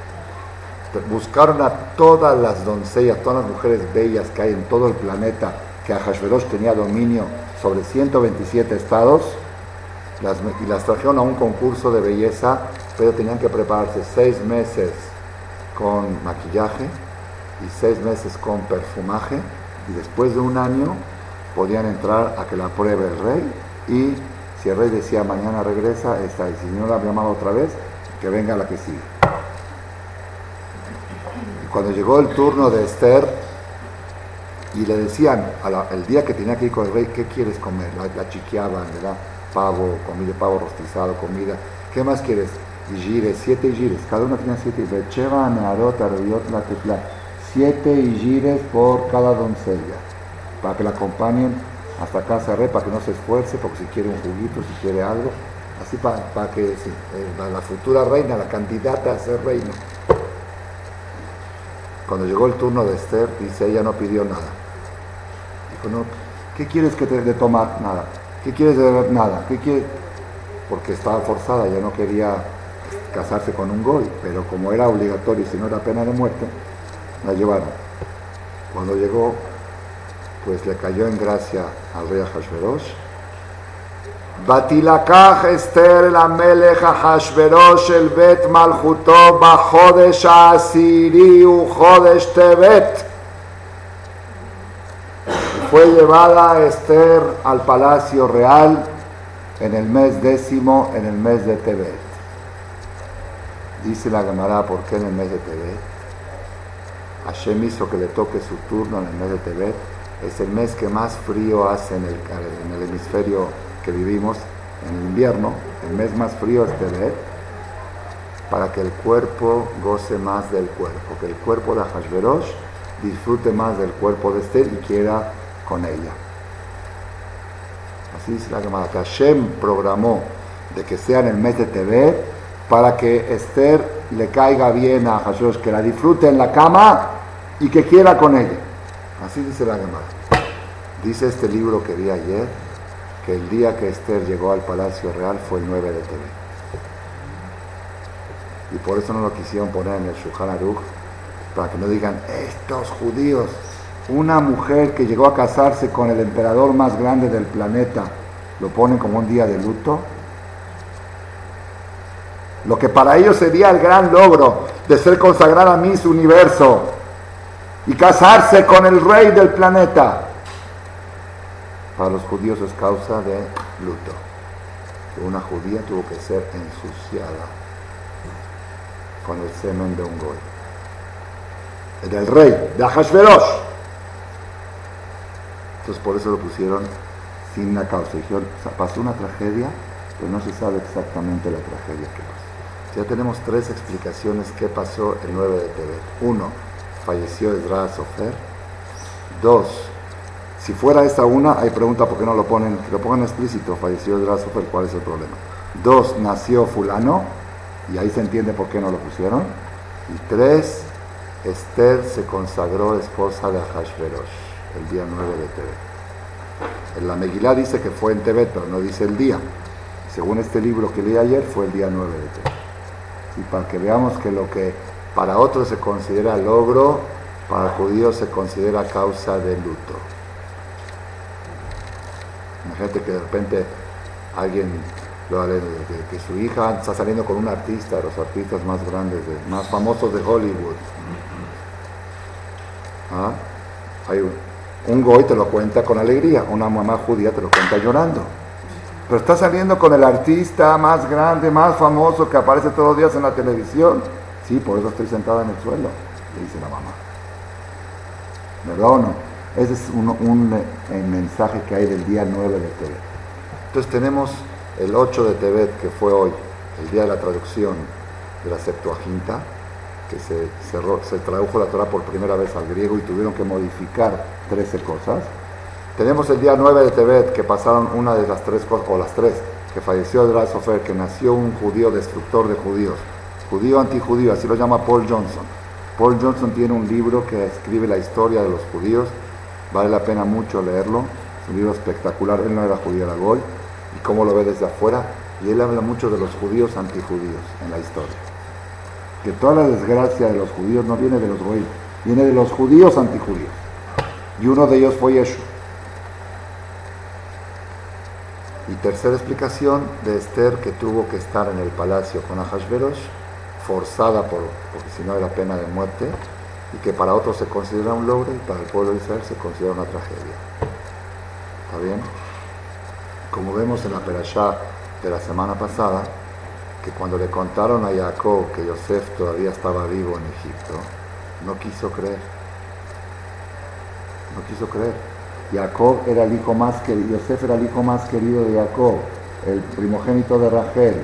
Buscaron a todas las doncellas, todas las mujeres bellas que hay en todo el planeta, que Ahashverosh tenía dominio sobre 127 estados, y las trajeron a un concurso de belleza, pero tenían que prepararse seis meses con maquillaje y seis meses con perfumaje y después de un año podían entrar a que la pruebe el rey y si el rey decía mañana regresa, está, y si no la llamado otra vez, que venga la que sigue. Cuando llegó el turno de Esther y le decían el día que tenía que ir con el rey, ¿qué quieres comer? La, chiqueaban, ¿verdad? Pavo, comida, pavo rostizado, comida. ¿Qué más quieres? y siete gires, cada uno tenía siete, Becheva, Nearot, Arroyot, La Tepla, siete gires por cada doncella, para que la acompañen hasta casa rey, para que no se esfuerce, porque si quiere un juguito, si quiere algo, así para, que eh, la futura reina, la candidata a ser reina. Cuando llegó el turno de Esther, dice, ella no pidió nada. Dijo, no, ¿qué quieres que te de tomar? Nada. ¿Qué quieres de beber? Nada. ¿Qué quieres? Porque estaba forzada, ya no quería casarse con un goy, pero como era obligatorio y si no era pena de muerte, la llevaron. Cuando llegó, pues le cayó en gracia al rey Hashverosh. El Amelech Hashverosh el Bet Malchuto Bajodesh Asiri Ujodesh Tebet. Fue llevada Esther al palacio real en el mes décimo, en el mes de Tebet. Dice la Gemara, ¿por qué en el mes de Tebet? Hashem hizo que le toque su turno en el mes de Tebet. Es el mes que más frío hace en el, en el hemisferio que vivimos, en el invierno. El mes más frío es Tebet, para que el cuerpo goce más del cuerpo, que el cuerpo de Hashverosh disfrute más del cuerpo de Esther y quiera con ella. Así dice la Gemara, que Hashem programó de que sea en el mes de Tebet para que Esther le caiga bien a Jesús, que la disfrute en la cama y que quiera con ella. Así dice la Gemara. Dice este libro que vi ayer que el día que Esther llegó al Palacio Real fue el 9 de TV. Y por eso no lo quisieron poner en el Shulchan Aruch, para que no digan, estos judíos, una mujer que llegó a casarse con el emperador más grande del planeta, lo ponen como un día de luto lo que para ellos sería el gran logro de ser consagrada a Miss Universo y casarse con el rey del planeta. Para los judíos es causa de luto. Una judía tuvo que ser ensuciada con el semen de un goy. Del rey, de Ahashverosh. Entonces por eso lo pusieron sin la causa. Dijeron, pasó una tragedia, pero no se sabe exactamente la tragedia que pasó. Ya tenemos tres explicaciones qué pasó el 9 de Tebet. Uno, falleció Ezra Sofer. Dos, si fuera esta una, hay pregunta por qué no lo ponen, que lo pongan explícito, falleció Sofer, ¿cuál es el problema? Dos, nació fulano, y ahí se entiende por qué no lo pusieron. Y tres, Esther se consagró esposa de Ahashverosh el día 9 de Tebet. En la Megilá dice que fue en Tebet, pero no dice el día. Según este libro que leí ayer, fue el día 9 de Tebet y para que veamos que lo que para otros se considera logro, para judíos se considera causa de luto. Imagínate que de repente alguien, que, su hija está saliendo con un artista, de los artistas más grandes, más famosos de Hollywood. ¿Ah? Hay un, un goy te lo cuenta con alegría, una mamá judía te lo cuenta llorando. Pero está saliendo con el artista más grande, más famoso que aparece todos los días en la televisión. Sí, por eso estoy sentada en el suelo, le dice la mamá. ¿Verdad o no? Ese es un, eh, mensaje que hay del día 9 de Tebet. Entonces tenemos el 8 de Tebet, que fue hoy, el día de la traducción de la Septuaginta, que se, se tradujo la Torah por primera vez al griego y tuvieron que modificar 13 cosas. Tenemos el día 9 de Tebet, que pasaron una de las tres cosas, o las tres, que falleció de Sofer, que nació un judío destructor de judíos, judío antijudío, así lo llama Paul Johnson. Paul Johnson tiene un libro que escribe la historia de los judíos, vale la pena mucho leerlo, es un libro espectacular, él no era judío, era goy, y cómo lo ve desde afuera, y él habla mucho de los judíos antijudíos en la historia. Que toda la desgracia de los judíos no viene de los goy, viene de los judíos antijudíos. Y uno de ellos fue Yeshua. Y tercera explicación de Esther que tuvo que estar en el palacio con Ahasverosh, forzada por, porque si no era pena de muerte, y que para otros se considera un logro y para el pueblo de Israel se considera una tragedia. ¿Está bien? Como vemos en la perashá de la semana pasada, que cuando le contaron a Jacob que Yosef todavía estaba vivo en Egipto, no quiso creer. No quiso creer Jacob era el hijo más querido, Yosef era el hijo más querido de Jacob, el primogénito de Rachel,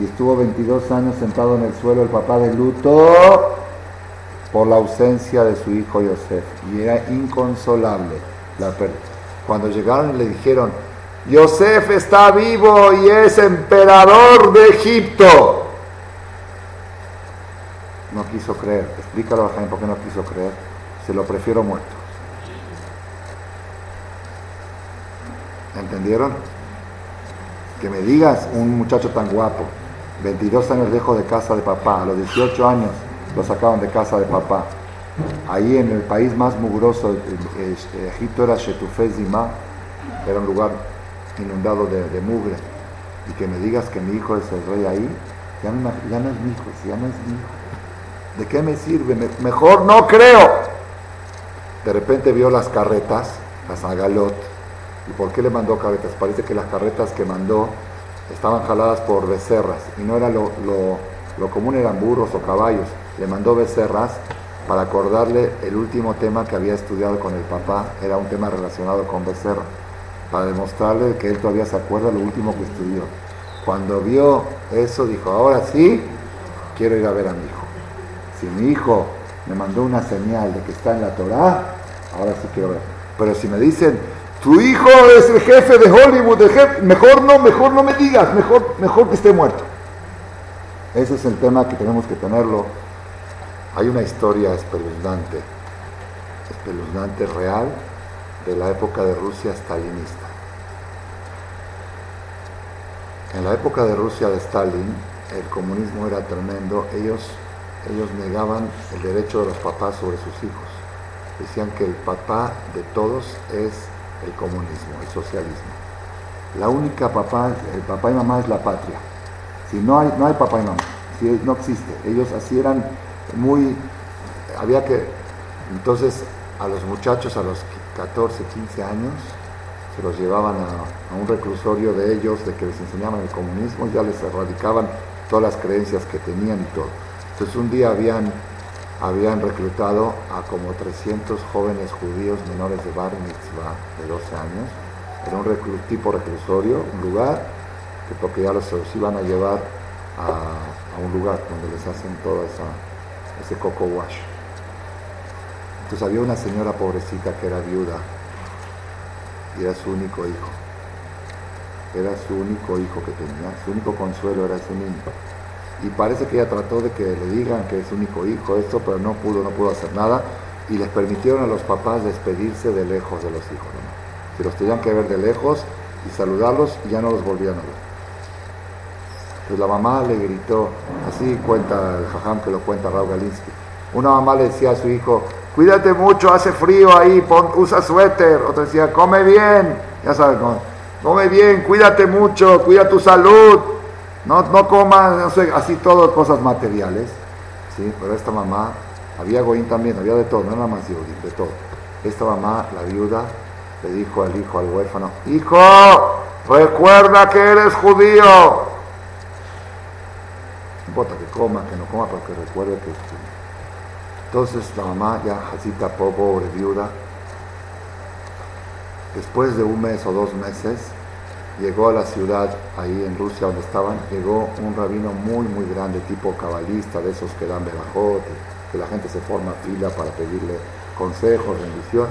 y estuvo 22 años sentado en el suelo el papá de luto por la ausencia de su hijo Yosef, y era inconsolable. La Cuando llegaron le dijeron, Yosef está vivo y es emperador de Egipto. No quiso creer. Explícalo a Jaime por qué no quiso creer. Se lo prefiero muerto. ¿Entendieron? Que me digas un muchacho tan guapo, 22 años lejos de casa de papá, a los 18 años lo sacaban de casa de papá. Ahí en el país más mugroso, Egipto era Shetufezima, era un lugar inundado de, mugre. Y que me digas que mi hijo es el rey ahí, ya no, es mi hijo, ya no es mi hijo. ¿De qué me sirve? mejor no creo. De repente vio las carretas, las agalot, ¿Y por qué le mandó carretas? Parece que las carretas que mandó estaban jaladas por becerras y no era lo, lo, común eran burros o caballos. Le mandó becerras para acordarle el último tema que había estudiado con el papá, era un tema relacionado con becerra, para demostrarle que él todavía se acuerda lo último que estudió. Cuando vio eso dijo, ahora sí, quiero ir a ver a mi hijo. Si mi hijo me mandó una señal de que está en la Torah, ahora sí quiero ver. Pero si me dicen, tu hijo es el jefe de Hollywood, mejor no, mejor no me digas, mejor, mejor que esté muerto. Ese es el tema que tenemos que tenerlo. Hay una historia espeluznante, espeluznante real de la época de Rusia stalinista. En la época de Rusia de Stalin, el comunismo era tremendo. Ellos, ellos negaban el derecho de los papás sobre sus hijos. Decían que el papá de todos es el comunismo, el socialismo. La única papá, el papá y mamá es la patria. Si no hay, no hay papá y mamá, si no existe. Ellos así eran muy, había que, entonces a los muchachos a los 14, 15 años se los llevaban a, un reclusorio de ellos, de que les enseñaban el comunismo, ya les erradicaban todas las creencias que tenían y todo. Entonces un día habían habían reclutado a como 300 jóvenes judíos menores de bar mitzvah de 12 años. Era un tipo reclusorio, un lugar que porque ya los, iban a llevar a, un lugar donde les hacen todo esa, ese coco wash. Entonces había una señora pobrecita que era viuda y era su único hijo. Era su único hijo que tenía, su único consuelo era ese niño y parece que ella trató de que le digan que es único hijo, esto, pero no pudo, no pudo hacer nada y les permitieron a los papás despedirse de lejos de los hijos. ¿no? Si los tenían que ver de lejos y saludarlos y ya no los volvían a ver. Pues la mamá le gritó, así cuenta el jajam que lo cuenta Raúl Galinsky. Una mamá le decía a su hijo, cuídate mucho, hace frío ahí, usa suéter. Otra decía, come bien, ya sabes, come bien, cuídate mucho, cuida tu salud, no, no comas, no sé, así todo, cosas materiales. ¿sí? Pero esta mamá, había Goín también, había de todo, no era más de todo. Esta mamá, la viuda, le dijo al hijo, al huérfano, hijo, recuerda que eres judío. Importa que coma, que no coma, pero que recuerde que. Entonces la mamá, ya Jacita, pobre viuda, después de un mes o dos meses, llegó a la ciudad, ahí en Rusia donde estaban, llegó un rabino muy, muy grande, tipo cabalista, de esos que dan belajot, que la gente se forma fila para pedirle consejos, bendición.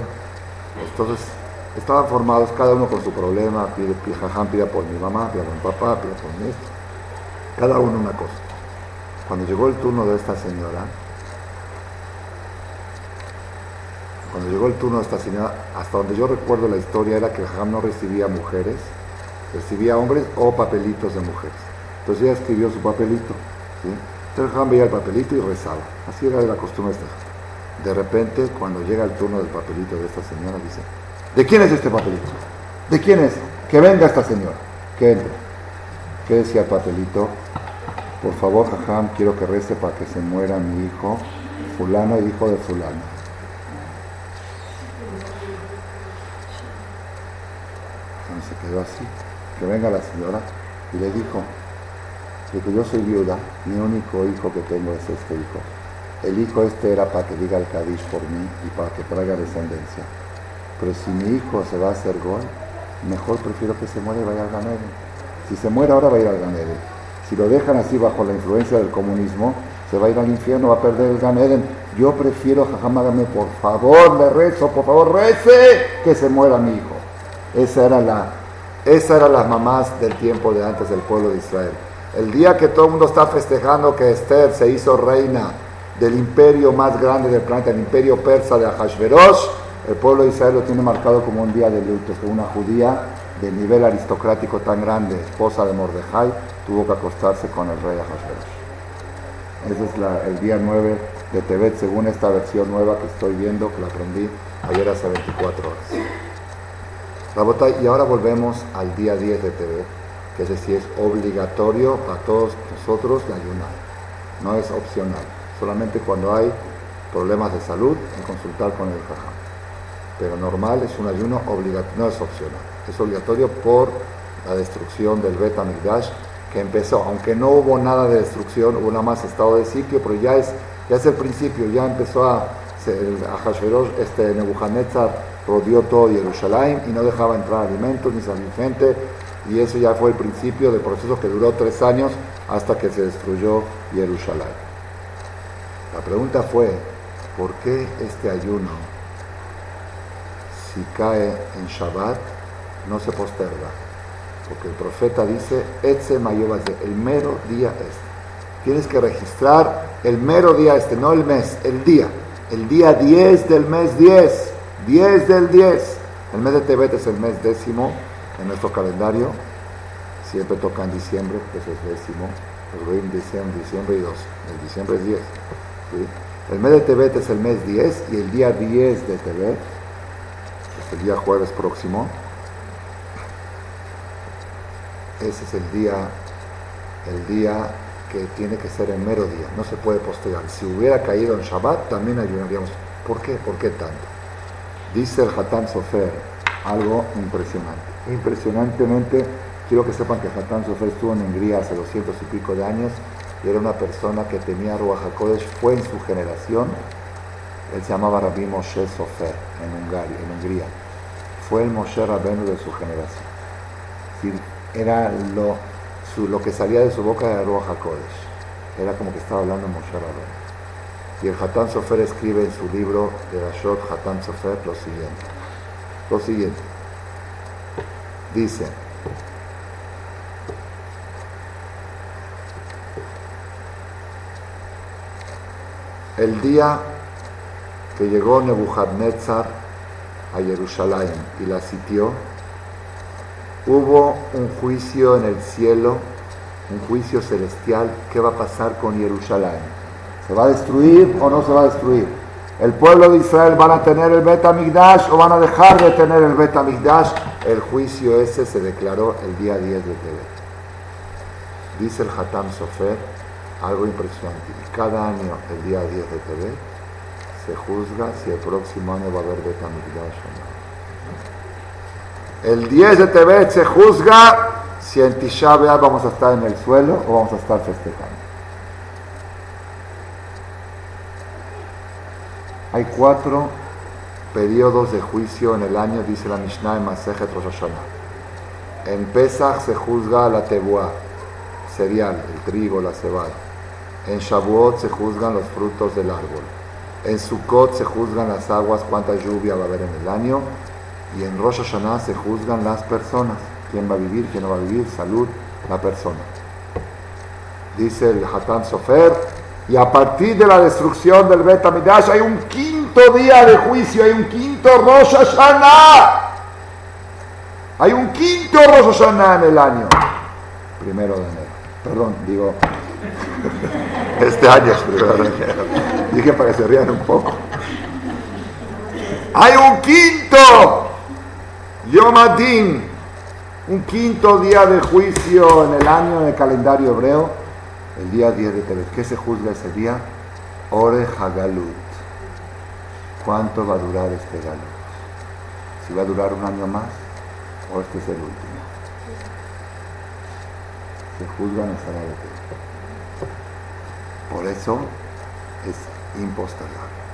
Entonces, estaban formados cada uno con su problema, pide, pide, pide por mi mamá, pide por mi papá, pide por mí, cada uno una cosa. Cuando llegó el turno de esta señora, Cuando llegó el turno de esta señora, hasta donde yo recuerdo la historia era que el Jajam no recibía mujeres, recibía hombres o papelitos de mujeres. Entonces ella escribió su papelito. Entonces el Jajam veía el papelito y rezaba. Así era la costumbre de esta De repente, cuando llega el turno del papelito de esta señora, dice, ¿de quién es este papelito? ¿De quién es? Que venga esta señora, que entre. ¿Qué decía el papelito? Por favor, Jajam, quiero que rece para que se muera mi hijo, fulano, hijo de fulano. se quedó así. Que venga la señora y le dijo, dijo, yo soy viuda, mi único hijo que tengo es este hijo. El hijo este era para que diga el Kadish por mí y para que traiga descendencia. Pero si mi hijo se va a hacer gol, mejor prefiero que se muera y vaya al Ganeden. Si se muere ahora va a ir al Ganeden. Si lo dejan así bajo la influencia del comunismo, se va a ir al infierno, va a perder el Ganeden. Yo prefiero, jajamágame, por favor, le rezo, por favor, rece que se muera mi hijo. Esa era la, esa era las mamás del tiempo de antes del pueblo de Israel. El día que todo el mundo está festejando que Esther se hizo reina del imperio más grande del planeta, el imperio persa de Ahashverosh, el pueblo de Israel lo tiene marcado como un día de luto, que una judía de nivel aristocrático tan grande, esposa de Mordejai, tuvo que acostarse con el rey Ahashverosh. Ese es el día 9 de Tebet, según esta versión nueva que estoy viendo, que la aprendí ayer hace 24 horas y ahora volvemos al día 10 de TV, que es decir, es obligatorio para todos nosotros de ayunar, no es opcional, solamente cuando hay problemas de salud en consultar con el jajam. Pero normal es un ayuno obligatorio, no es opcional, es obligatorio por la destrucción del Bet Amigdash empezó, aunque no hubo nada de destrucción, hubo nada más estado de sitio, pero ya es, ya es el principio, ya empezó a, a este Nebuchadnezzar rodeó todo Jerusalén y no dejaba entrar alimentos ni salir gente y eso ya fue el principio del proceso que duró tres años hasta que se destruyó Jerusalén. La pregunta fue, ¿por qué este ayuno, si cae en Shabbat, no se posterga? Porque el profeta dice, Etze el mero día este. Tienes que registrar el mero día este, no el mes, el día. El día 10 del mes 10 10 del 10. El mes de Tebet es el mes décimo en nuestro calendario. Siempre toca en diciembre, eso es décimo. Los diciembre, diciembre y 2. El diciembre es 10. El mes de Tebet es el mes 10 y el día 10 de Tebet, es el día jueves próximo, ese es el día, el día que tiene que ser el mero día, no se puede postergar. Si hubiera caído en Shabbat, también ayunaríamos. ¿Por qué? ¿Por qué tanto? Dice el Hatán Sofer algo impresionante. Impresionantemente, quiero que sepan que Hatán Sofer estuvo en Hungría hace 200 y pico de años y era una persona que tenía Ruach HaKodesh, fue en su generación. Él se llamaba Rabbi Moshe Sofer en Hungría. Fue el Moshe Rabenu de su generación. Era lo, lo que salía de su boca de Ruach HaKodesh. Era como que estaba hablando Moshe Rabenu. Y el Hatán Sofer escribe en su libro de Rashot Hatán Sofer lo siguiente. Lo siguiente. Dice, el día que llegó Nebuchadnezzar a Jerusalén y la sitió, hubo un juicio en el cielo, un juicio celestial, ¿qué va a pasar con Jerusalén? ¿Se va a destruir o no se va a destruir? ¿El pueblo de Israel van a tener el Bet o van a dejar de tener el Bet el juicio ese se declaró el día 10 de Tebet. Dice el Hatam Sofer algo impresionante. cada año, el día 10 de Tebet, se juzga si el próximo año va a haber Betamigdash o no. El 10 de Tebet se juzga si en Tisha B'Av vamos a estar en el suelo o vamos a estar festejando. Hay cuatro periodos de juicio en el año, dice la Mishnah en Masejet Rosh Hashanah. En Pesach se juzga la tebuá, cereal, el trigo, la cebada. En Shavuot se juzgan los frutos del árbol. En Sukkot se juzgan las aguas, cuánta lluvia va a haber en el año. Y en Rosh Hashanah se juzgan las personas. ¿Quién va a vivir? ¿Quién no va a vivir? Salud, la persona. Dice el Hatan Sofer, y a partir de la destrucción del Bet hay un quinto día de juicio, hay un quinto Rosh Hashanah. Hay un quinto Rosh Hashanah en el año. Primero de enero. Perdón, digo, este año es primero de enero. Dije para que se rían un poco. Hay un quinto Yom un quinto día de juicio en el año en el calendario hebreo el día 10 de Tevet. ¿Qué se juzga ese día? Ore Hagalut. ¿Cuánto va a durar este galut? Si va a durar un año más o este es el último. Se juzga en el de Tevet. Por eso es impostergable.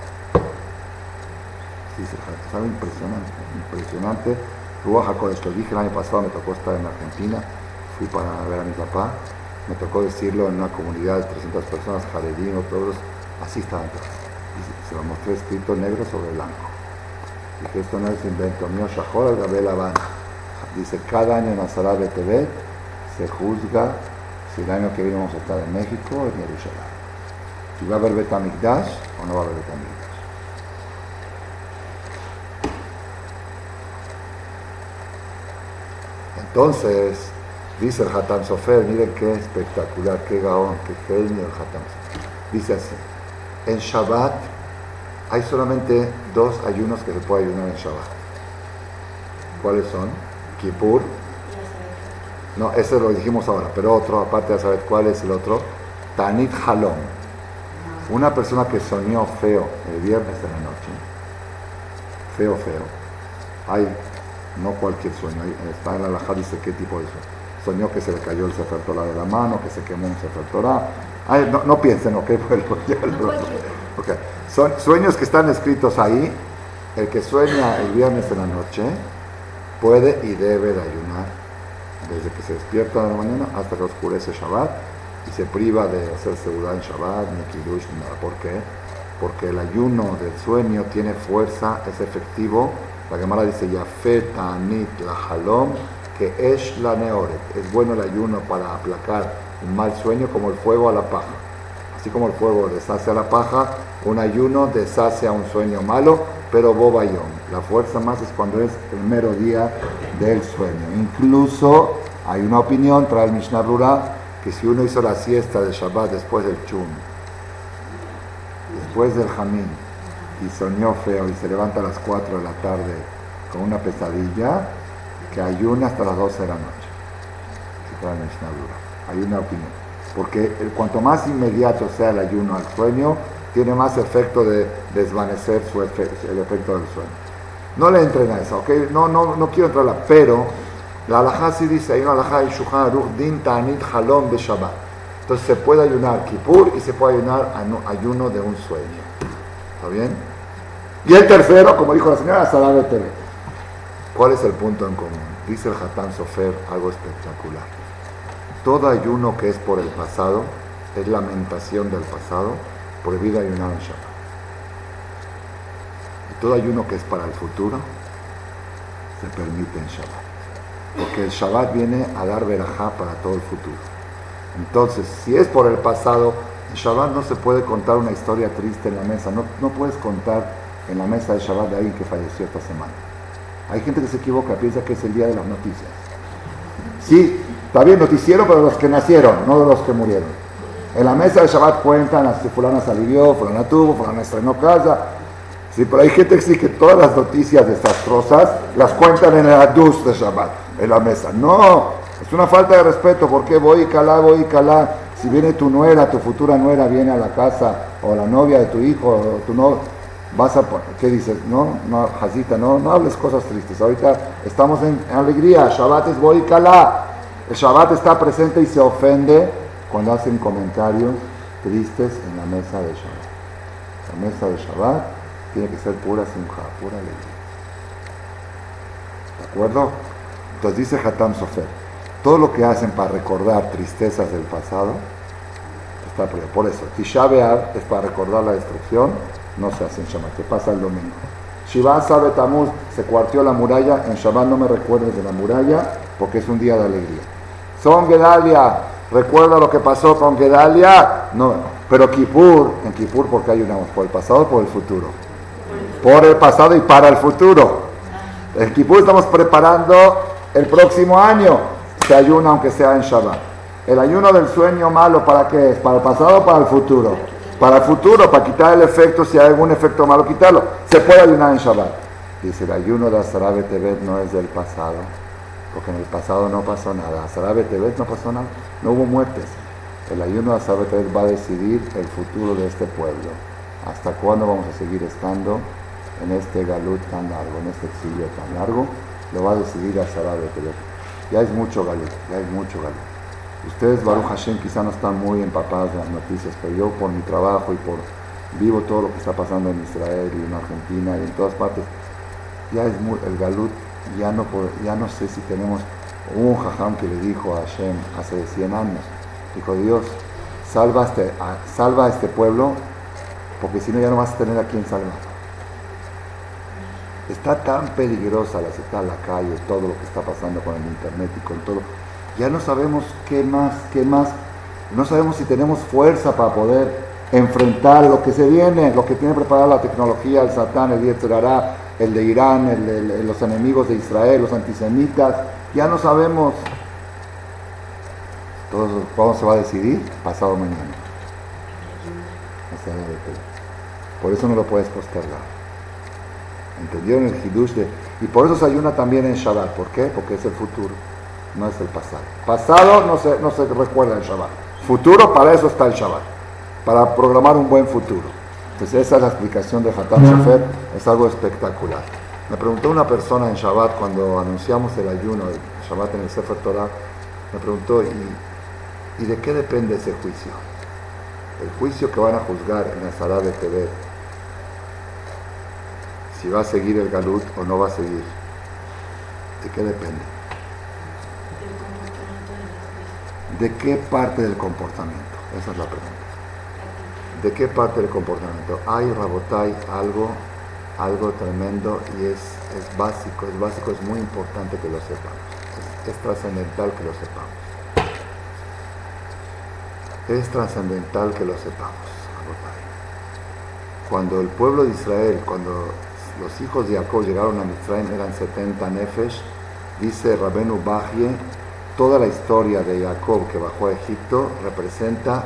Sí, es algo impresionante, impresionante. Ruach esto dije el año pasado, me tocó estar en Argentina, fui para ver a mi papá me tocó decirlo en una comunidad de 300 personas, jaredín, todos, así estaban todos. Y se lo mostré escrito negro sobre blanco. Dije, esto no es invento mío, Shahor Gabel Habana. Dice, cada año en la sala de TV se juzga si el año que viene vamos a estar en México o en Jerusalén. Si va a haber Betamigdash o no va a haber Betamigdash. Entonces, Dice el Hatam Sofer, miren qué espectacular, qué gaón, qué genio el Hatam Sofer. Dice así, en Shabbat hay solamente dos ayunos que se puede ayunar en Shabbat. ¿Cuáles son? Kippur. No, ese lo dijimos ahora, pero otro, aparte de saber cuál es el otro, Tanit Halom. Una persona que soñó feo el viernes de la noche, feo, feo. Hay, no cualquier sueño, está en la Alajá dice qué tipo de sueño soñó que se le cayó el Sefer de la mano, que se quemó un Sefer no, no, piensen, ok, pues, okay. Son sueños que están escritos ahí. El que sueña el viernes en la noche puede y debe de ayunar desde que se despierta de la mañana hasta que oscurece Shabbat y se priva de hacer seguridad en Shabbat, ni Kiddush, ni nada. ¿Por qué? Porque el ayuno del sueño tiene fuerza, es efectivo. La Gemara dice, Yafet, Anit, la Halom, que es la neoret, es bueno el ayuno para aplacar un mal sueño como el fuego a la paja. Así como el fuego deshace a la paja, un ayuno deshace a un sueño malo, pero bobayón. La fuerza más es cuando es el mero día del sueño. Incluso hay una opinión, trae el Mishnah Rura, que si uno hizo la siesta de Shabbat después del chum, después del jamín, y soñó feo y se levanta a las 4 de la tarde con una pesadilla, que ayuna hasta las 12 de la noche. Hay una opinión. Porque cuanto más inmediato sea el ayuno al sueño, tiene más efecto de desvanecer su el efecto del sueño. No le entren a eso, ¿ok? No, no, no quiero entrarla, pero la alajá sí dice, hay una alajá Shuhan din ta'anit halom de Shabbat. Entonces se puede ayunar Kippur y se puede ayunar ayuno de un sueño. ¿Está bien? Y el tercero, como dijo la señora, Salah de ¿Cuál es el punto en común? Dice el Hatán Sofer algo espectacular. Todo ayuno que es por el pasado es lamentación del pasado, prohibido ayunar en Shabbat. Y todo ayuno que es para el futuro se permite en Shabbat. Porque el Shabbat viene a dar verajá para todo el futuro. Entonces, si es por el pasado, en Shabbat no se puede contar una historia triste en la mesa. No, no puedes contar en la mesa de Shabbat de alguien que falleció esta semana. Hay gente que se equivoca, piensa que es el día de las noticias. Sí, está bien, noticiero para los que nacieron, no de los que murieron. En la mesa de Shabbat cuentan las que fulana se alivió, fulana tuvo, fulana estrenó casa. Sí, pero hay gente que sí que todas las noticias desastrosas las cuentan en el adus de Shabbat, en la mesa. No, es una falta de respeto. porque voy y calá, voy y calá? Si viene tu nuera, tu futura nuera viene a la casa, o la novia de tu hijo, o tu no, vas a, ¿qué dices? No, no, Jacita, no, no hables cosas tristes. Ahorita estamos en, alegría. Shabbat es calá. El Shabbat está presente y se ofende cuando hacen comentarios tristes en la mesa de Shabbat. La mesa de Shabbat tiene que ser pura simja, pura alegría. ¿De acuerdo? Entonces dice Hatam Sofer, todo lo que hacen para recordar tristezas del pasado, está por eso. Tisha es para recordar la destrucción, no se hace en Shabbat, que pasa el domingo. Shiva sabe Tamuz, se cuartió la muralla, en Shabbat no me recuerdes de la muralla, porque es un día de alegría. Son Gedalia, recuerda lo que pasó con Gedalia, no, pero Kippur, en Kippur, porque ayunamos? ¿Por el pasado por el futuro? Por el pasado y para el futuro. En Kippur estamos preparando el próximo año, se ayuna aunque sea en Shabbat. El ayuno del sueño malo, ¿para qué es? ¿Para el pasado o para el futuro? Para el futuro, para quitar el efecto, si hay algún efecto malo, quitarlo. Se puede ayunar en Shabbat. Dice, el ayuno de Azarabe Tebet no es del pasado, porque en el pasado no pasó nada. Azarabe Tebet no pasó nada, no hubo muertes. El ayuno de Azarabe Tebet va a decidir el futuro de este pueblo. ¿Hasta cuándo vamos a seguir estando en este galut tan largo, en este exilio tan largo? Lo va a decidir Azarabe Tebet. Ya es mucho galut, ya es mucho galut. Ustedes, Baruch Hashem, quizá no están muy empapados de las noticias, pero yo por mi trabajo y por vivo todo lo que está pasando en Israel y en Argentina y en todas partes, ya es muy, el galut, ya no, ya no sé si tenemos, un jajam que le dijo a Hashem hace 100 años, dijo Dios, salva, este, salva a este pueblo, porque si no ya no vas a tener a quien salvar. Está tan peligrosa la ciudad, la calle, todo lo que está pasando con el internet y con todo ya no sabemos qué más, qué más, no sabemos si tenemos fuerza para poder enfrentar lo que se viene, lo que tiene preparada la tecnología, el Satán, el Yetzerará, el de Irán, los enemigos de Israel, los antisemitas, ya no sabemos. Todo ¿Cuándo se va a decidir? Pasado mañana. Por eso no lo puedes postergar. ¿Entendieron el hidush de.? Y por eso se ayuna también en Shabbat. ¿Por qué? Porque es el futuro no es el pasado. Pasado no se, no se recuerda el Shabbat. Futuro, para eso está el Shabbat, para programar un buen futuro. Entonces esa es la explicación de Hatam Sofer, es algo espectacular. Me preguntó una persona en Shabbat cuando anunciamos el ayuno de Shabbat en el Sefer Torah, me preguntó, ¿y, de qué depende ese juicio? El juicio que van a juzgar en la sala de TV, si va a seguir el Galut o no va a seguir. ¿De qué depende? ¿De qué parte del comportamiento? Esa es la pregunta. ¿De qué parte del comportamiento? Hay, Rabotai, algo, algo tremendo y es, es básico, es básico, es muy importante que lo sepamos. Es, trascendental que lo sepamos. Es trascendental que lo sepamos, Rabotai. Cuando el pueblo de Israel, cuando los hijos de Jacob llegaron a Mitzrayim, eran 70 nefesh, dice Rabenu Bajie, toda la historia de Jacob que bajó a Egipto representa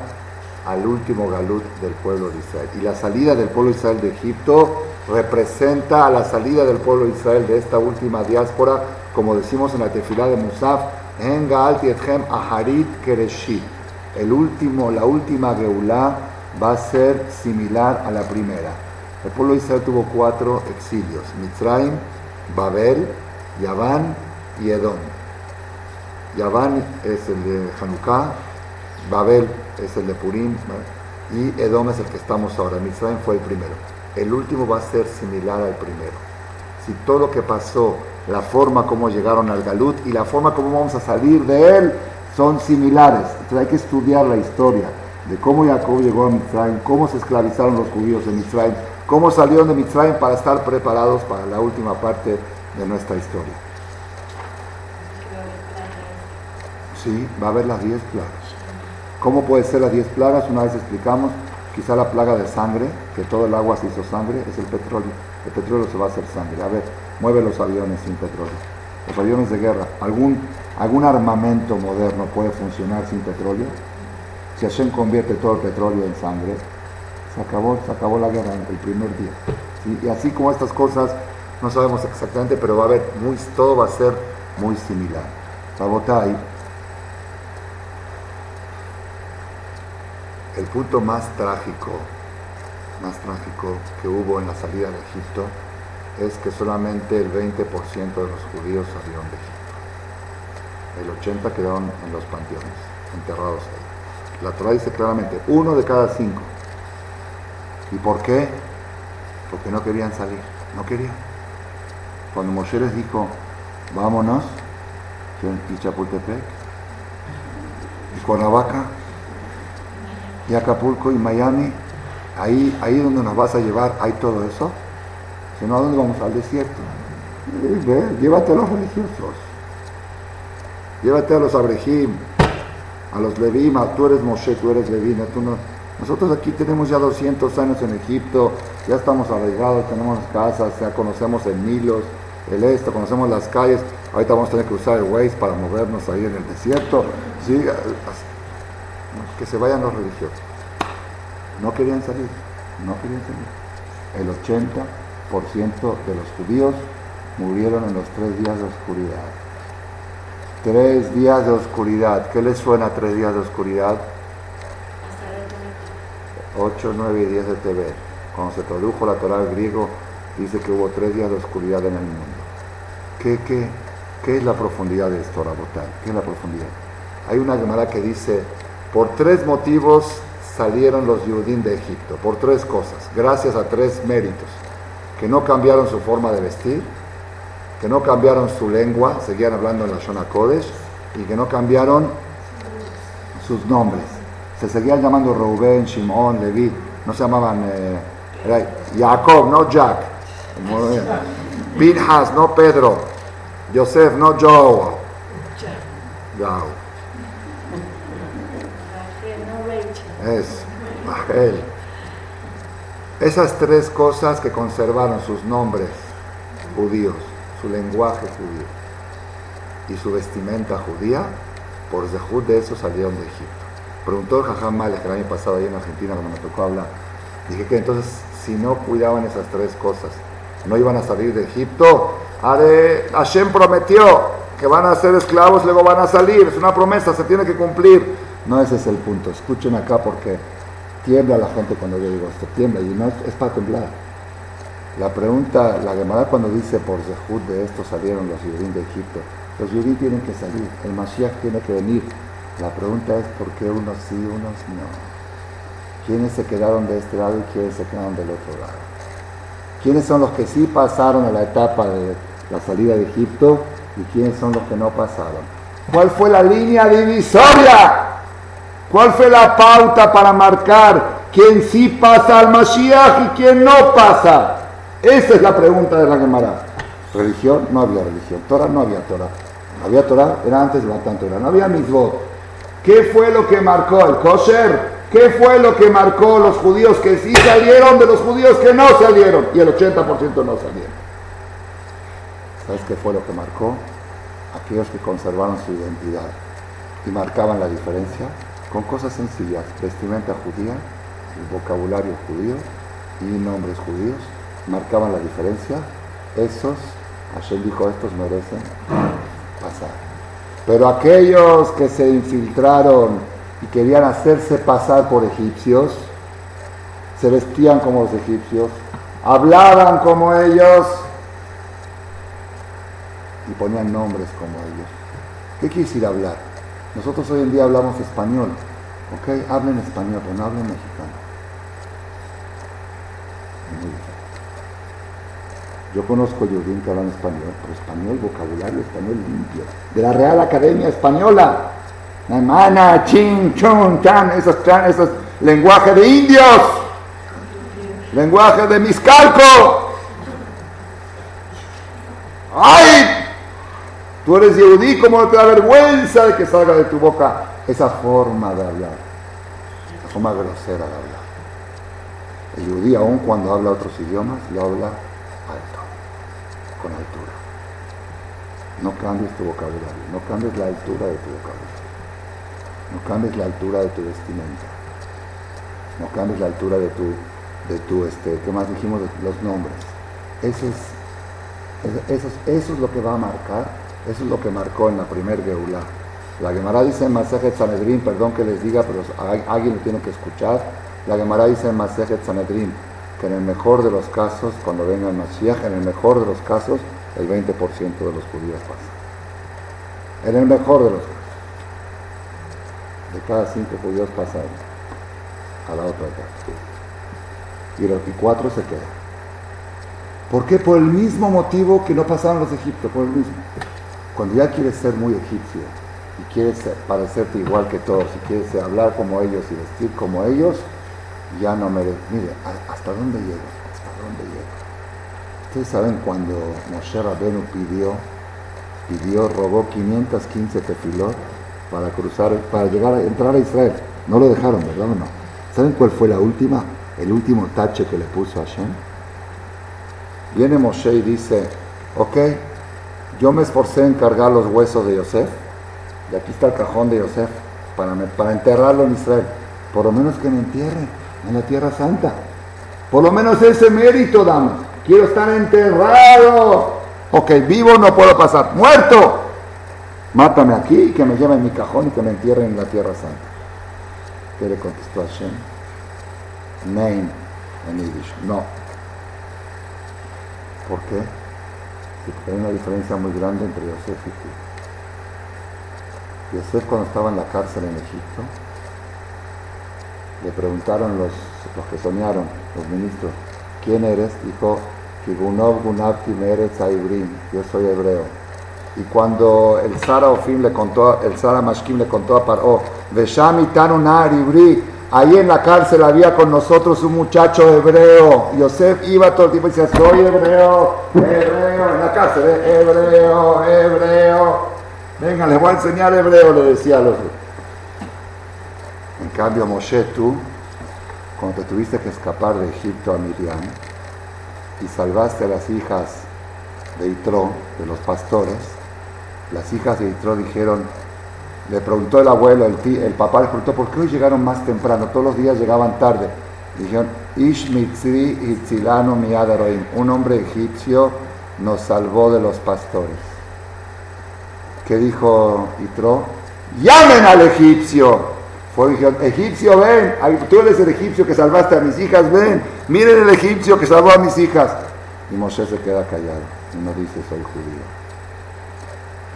al último galut del pueblo de Israel. Y la salida del pueblo de Israel de Egipto representa a la salida del pueblo de Israel de esta última diáspora, como decimos en la tefilá de Musaf, en Etchem Aharit Kereshit. El último, la última Geulá va a ser similar a la primera. El pueblo de Israel tuvo cuatro exilios, Mitzrayim, Babel, Yaván y Edom. Yaván es el de Hanukkah, Babel es el de Purim y Edom es el que estamos ahora. Mitzrayim fue el primero. El último va a ser similar al primero. Si todo lo que pasó, la forma como llegaron al Galut y la forma como vamos a salir de él son similares. Entonces hay que estudiar la historia de cómo Jacob llegó a Mitzrayim, cómo se esclavizaron los judíos en Mitzrayim, cómo salieron de Mitzrayim para estar preparados para la última parte de nuestra historia. Sí, va a haber las 10 plagas. ¿Cómo puede ser las 10 plagas? Una vez explicamos, quizá la plaga de sangre, que todo el agua se hizo sangre, es el petróleo. El petróleo se va a hacer sangre. A ver, mueve los aviones sin petróleo. Los aviones de guerra. ¿Algún, algún armamento moderno puede funcionar sin petróleo? Si Hashem convierte todo el petróleo en sangre, se acabó, se acabó la guerra el primer día. Y así como estas cosas, no sabemos exactamente, pero va a haber muy, todo va a ser muy similar. Rabotai, el punto más trágico, más trágico que hubo en la salida de Egipto es que solamente el 20% de los judíos salieron de Egipto. El 80% quedaron en los panteones, enterrados ahí. La Torah dice claramente, uno de cada cinco. ¿Y por qué? Porque no querían salir, no querían. Cuando Moshe les dijo, vámonos, y Chapultepec, y Cuernavaca, y Acapulco y Miami, ahí, ahí donde nos vas a llevar, hay todo eso. Si no, ¿a dónde vamos? Al desierto. llévate a los religiosos. Llévate a los Abrejim, a los Levim, tú eres Moshe, tú eres Levina, tú no. Nosotros aquí tenemos ya 200 años en Egipto, ya estamos arraigados, tenemos casas, ya conocemos el Nilos, el esto, conocemos las calles. Ahorita vamos a tener que usar el Waze para movernos ahí en el desierto. Sí, que se vayan los religiosos. No querían salir, no querían salir. El 80% de los judíos murieron en los tres días de oscuridad. Tres días de oscuridad. ¿Qué les suena tres días de oscuridad? 8, 9 y 10 de TV. Cuando se tradujo la Torah griego, dice que hubo tres días de oscuridad en el mundo. ¿Qué, qué, qué es la profundidad de esto, Rabotal? ¿Qué es la profundidad? Hay una llamada que dice, por tres motivos salieron los Yudim de Egipto, por tres cosas, gracias a tres méritos, que no cambiaron su forma de vestir, que no cambiaron su lengua, seguían hablando en la Shona Kodesh, y que no cambiaron sus nombres. Se seguían llamando Reuben, Shimon, Levi, no se llamaban eh, Jacob, no Jack, Pinhas, no Pedro, Joseph, no Joe. Es Magel. Esas tres cosas que conservaron sus nombres judíos, su lenguaje judío y su vestimenta judía, por Zehud de eso salieron de Egipto. Preguntó el Jajam Malek el año pasado ahí en Argentina cuando me tocó hablar. Dije que entonces si no cuidaban esas tres cosas, no iban a salir de Egipto. Hashem prometió que van a ser esclavos, luego van a salir. Es una promesa, se tiene que cumplir. No ese es el punto. Escuchen acá porque tiembla la gente cuando yo digo esto. Tiembla y no es, para temblar. La pregunta, la Gemara cuando dice por Zehud de esto salieron los judíos de Egipto. Los judíos tienen que salir. El Mashiach tiene que venir. La pregunta es por qué unos sí, unos no. ¿Quiénes se quedaron de este lado y quiénes se quedaron del otro lado? ¿Quiénes son los que sí pasaron a la etapa de la salida de Egipto y quiénes son los que no pasaron? ¿Cuál fue la línea divisoria? ¿Cuál fue la pauta para marcar quién sí pasa al Mashiach y quién no pasa? Esa es la pregunta de la Gemara. Religión, no había religión. Torah, no había Torah. Había Torah, era antes de la Torah. No había mitzvot. ¿Qué fue lo que marcó el kosher? ¿Qué fue lo que marcó los judíos que sí salieron de los judíos que no salieron? Y el 80% no salieron. ¿Sabes qué fue lo que marcó? Aquellos que conservaron su identidad y marcaban la diferencia con cosas sencillas, vestimenta judía, vocabulario judío y nombres judíos, marcaban la diferencia. Esos, Hashem dijo, estos merecen pasar. Pero aquellos que se infiltraron y querían hacerse pasar por egipcios, se vestían como los egipcios, hablaban como ellos y ponían nombres como ellos. ¿Qué quiere decir hablar? Nosotros hoy en día hablamos español, ¿ok? Hablen español, pero no hablen mexicano. Yo conozco judíos que hablan español, pero español, vocabulario español limpio. De la Real Academia Española. Namana, chin, chun, chan, esos, chan, esos lenguaje de indios. Lenguaje de miscalco. ¡Ay! Tú eres yehudí, ¿cómo no te da vergüenza de que salga de tu boca esa forma de hablar? Esa forma grosera de hablar. El yehudí, aun cuando habla otros idiomas, lo habla alto, con altura. No cambies tu vocabulario, no cambies la altura de tu vocabulario. No cambies la altura de tu vestimenta. No cambies la altura de tu de tu, este, ¿qué más dijimos? los nombres. Eso es, eso, eso es lo que va a marcar, eso es lo que marcó en la primer Geulah. La Gemara dice en Masejet Sanedrin, perdón que les diga, pero alguien lo tiene que escuchar. La Gemara dice en Masejet Sanedrin que en el mejor de los casos, cuando venga el Mashiach, en el mejor de los casos, el 20% de los judíos pasan. En el mejor de los casos. De cada cinco judíos pasan a la otra etapa. Y los cuatro se quedan. ¿Por qué? Por el mismo motivo que no pasaron los egipcios, por el mismo. Cuando ya quieres ser muy egipcio y quieres parecerte igual que todos y quieres hablar como ellos y vestir como ellos, ya no mereces. Mire, ¿hasta dónde llega? ¿Hasta dónde llega? Ustedes saben cuando Moshe Rabenu pidió, pidió, robó 515 tefilot para cruzar, para llegar entrar a Israel. No lo dejaron, ¿verdad o no? ¿Saben cuál fue la última? El último tache que le puso a Hashem. Viene Moshe y dice, ok, yo me esforcé en cargar los huesos de Yosef, y aquí está el cajón de Yosef, para, para enterrarlo en Israel. Por lo menos que me entierre en la Tierra Santa. Por lo menos ese mérito damos. Quiero estar enterrado. Ok, vivo no puedo pasar. Muerto. Mátame aquí, que me lleven mi cajón y que me entierren en la Tierra Santa. ¿Qué le contestó Hashem? Nein, en Yiddish. No. ¿Por qué? Hay una diferencia muy grande entre Yosef y tú. Yosef cuando estaba en la cárcel en Egipto, le preguntaron los, los que soñaron, los ministros, ¿quién eres? Dijo, Kigunov yo soy hebreo. Y cuando el Sara Ofim le contó, el Sara Mashkim le contó a Paro, Veshami Tanunar Ibri, ahí en la cárcel había con nosotros un muchacho hebreo. Yosef iba todo el tiempo y decía, soy hebreo, hebreo, en la cárcel, ¿eh? hebreo, hebreo. Venga, les voy a enseñar hebreo, le decía a los en cambio, Moshe, tú, cuando te tuviste que escapar de Egipto a Miriam y salvaste a las hijas de Itro, de los pastores, las hijas de Itro dijeron, le preguntó el abuelo, el, el papá le preguntó, ¿por qué hoy llegaron más temprano? Todos los días llegaban tarde. Dijeron, Ish Mitzri Itzilano Miadaroim, un hombre egipcio nos salvó de los pastores. ¿Qué dijo Itro? Llamen al egipcio. Fue dijeron, egipcio, ven, tú eres el egipcio que salvaste a mis hijas, ven, miren el egipcio que salvó a mis hijas. Y Moshe se queda callado y no dice, soy judío.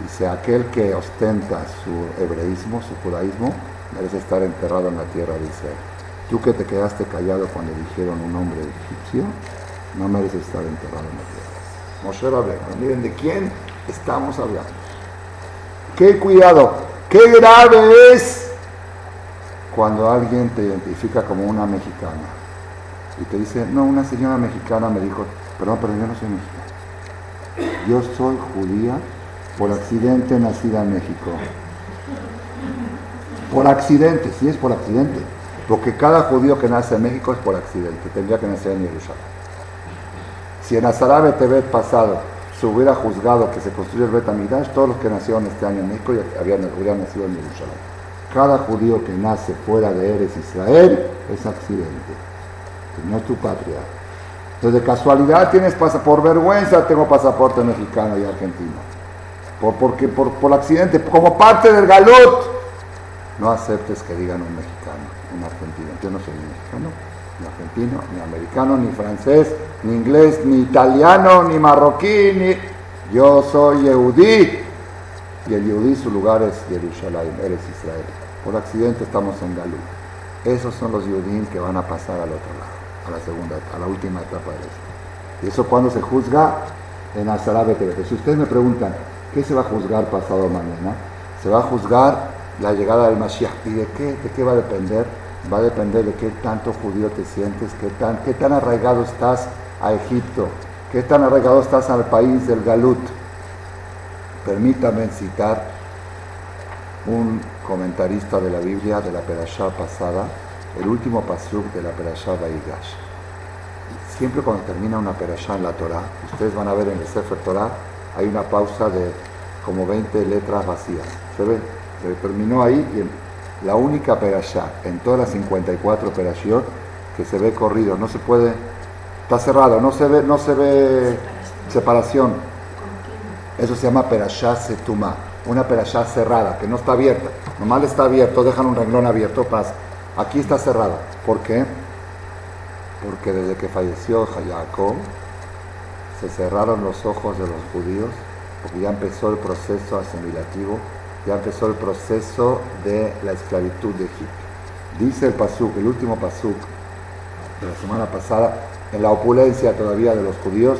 Dice, aquel que ostenta su hebreísmo, su judaísmo, merece estar enterrado en la tierra de Israel. Tú que te quedaste callado cuando dijeron un hombre egipcio, no mereces estar enterrado en la tierra. Moshe Rabbeinu, miren de quién estamos hablando. Qué cuidado, qué grave es cuando alguien te identifica como una mexicana y te dice, no, una señora mexicana me dijo, perdón, pero yo no soy mexicana. Yo soy judía por accidente nacida en México. Por accidente, sí es por accidente. Porque cada judío que nace en México es por accidente, tendría que nacer en Jerusalén. Si en Azarabe TV pasado se hubiera juzgado que se construyó el Betamidash, todos los que nacieron este año en México habían, hubieran nacido en Jerusalén. Cada judío que nace fuera de Eres Israel es accidente, no es tu patria. Entonces, de casualidad tienes pasaporte, por vergüenza tengo pasaporte mexicano y argentino. Por, porque, por, por accidente, como parte del galut, no aceptes que digan un mexicano, un argentino. Yo no soy ni mexicano, ni argentino, ni americano, ni francés, ni inglés, ni italiano, ni marroquí, ni... Yo soy yehudí. Y el yehudí su lugar es Jerusalén, eres Israel. Por accidente estamos en Galú. Esos son los Yudim que van a pasar al otro lado, a la segunda, a la última etapa de esto. Y eso cuando se juzga en Azarabe Si ustedes me preguntan, ¿qué se va a juzgar pasado mañana? Se va a juzgar la llegada del Mashiach. ¿Y de qué, de qué va a depender? Va a depender de qué tanto judío te sientes, qué tan, qué tan arraigado estás a Egipto, qué tan arraigado estás al país del Galut. Permítame citar un comentarista de la Biblia de la Perashá pasada, el último pasuk de la Perashá Baigash. Siempre cuando termina una Perashá en la Torah, ustedes van a ver en el Sefer Torah, hay una pausa de como 20 letras vacías. ¿Se ve? Se terminó ahí y la única Perashá en todas las 54 Perashiot que se ve corrido, no se puede, está cerrado, no se ve, no se ve separación. Eso se llama perashá setuma, una perashá cerrada, que no está abierta. Normal está abierto, dejan un renglón abierto, pasa. Aquí está cerrada. ¿Por qué? Porque desde que falleció Jacob, se cerraron los ojos de los judíos, porque ya empezó el proceso asimilativo, ya empezó el proceso de la esclavitud de Egipto. Dice el Pasuk, el último Pasuk de la semana pasada, en la opulencia todavía de los judíos,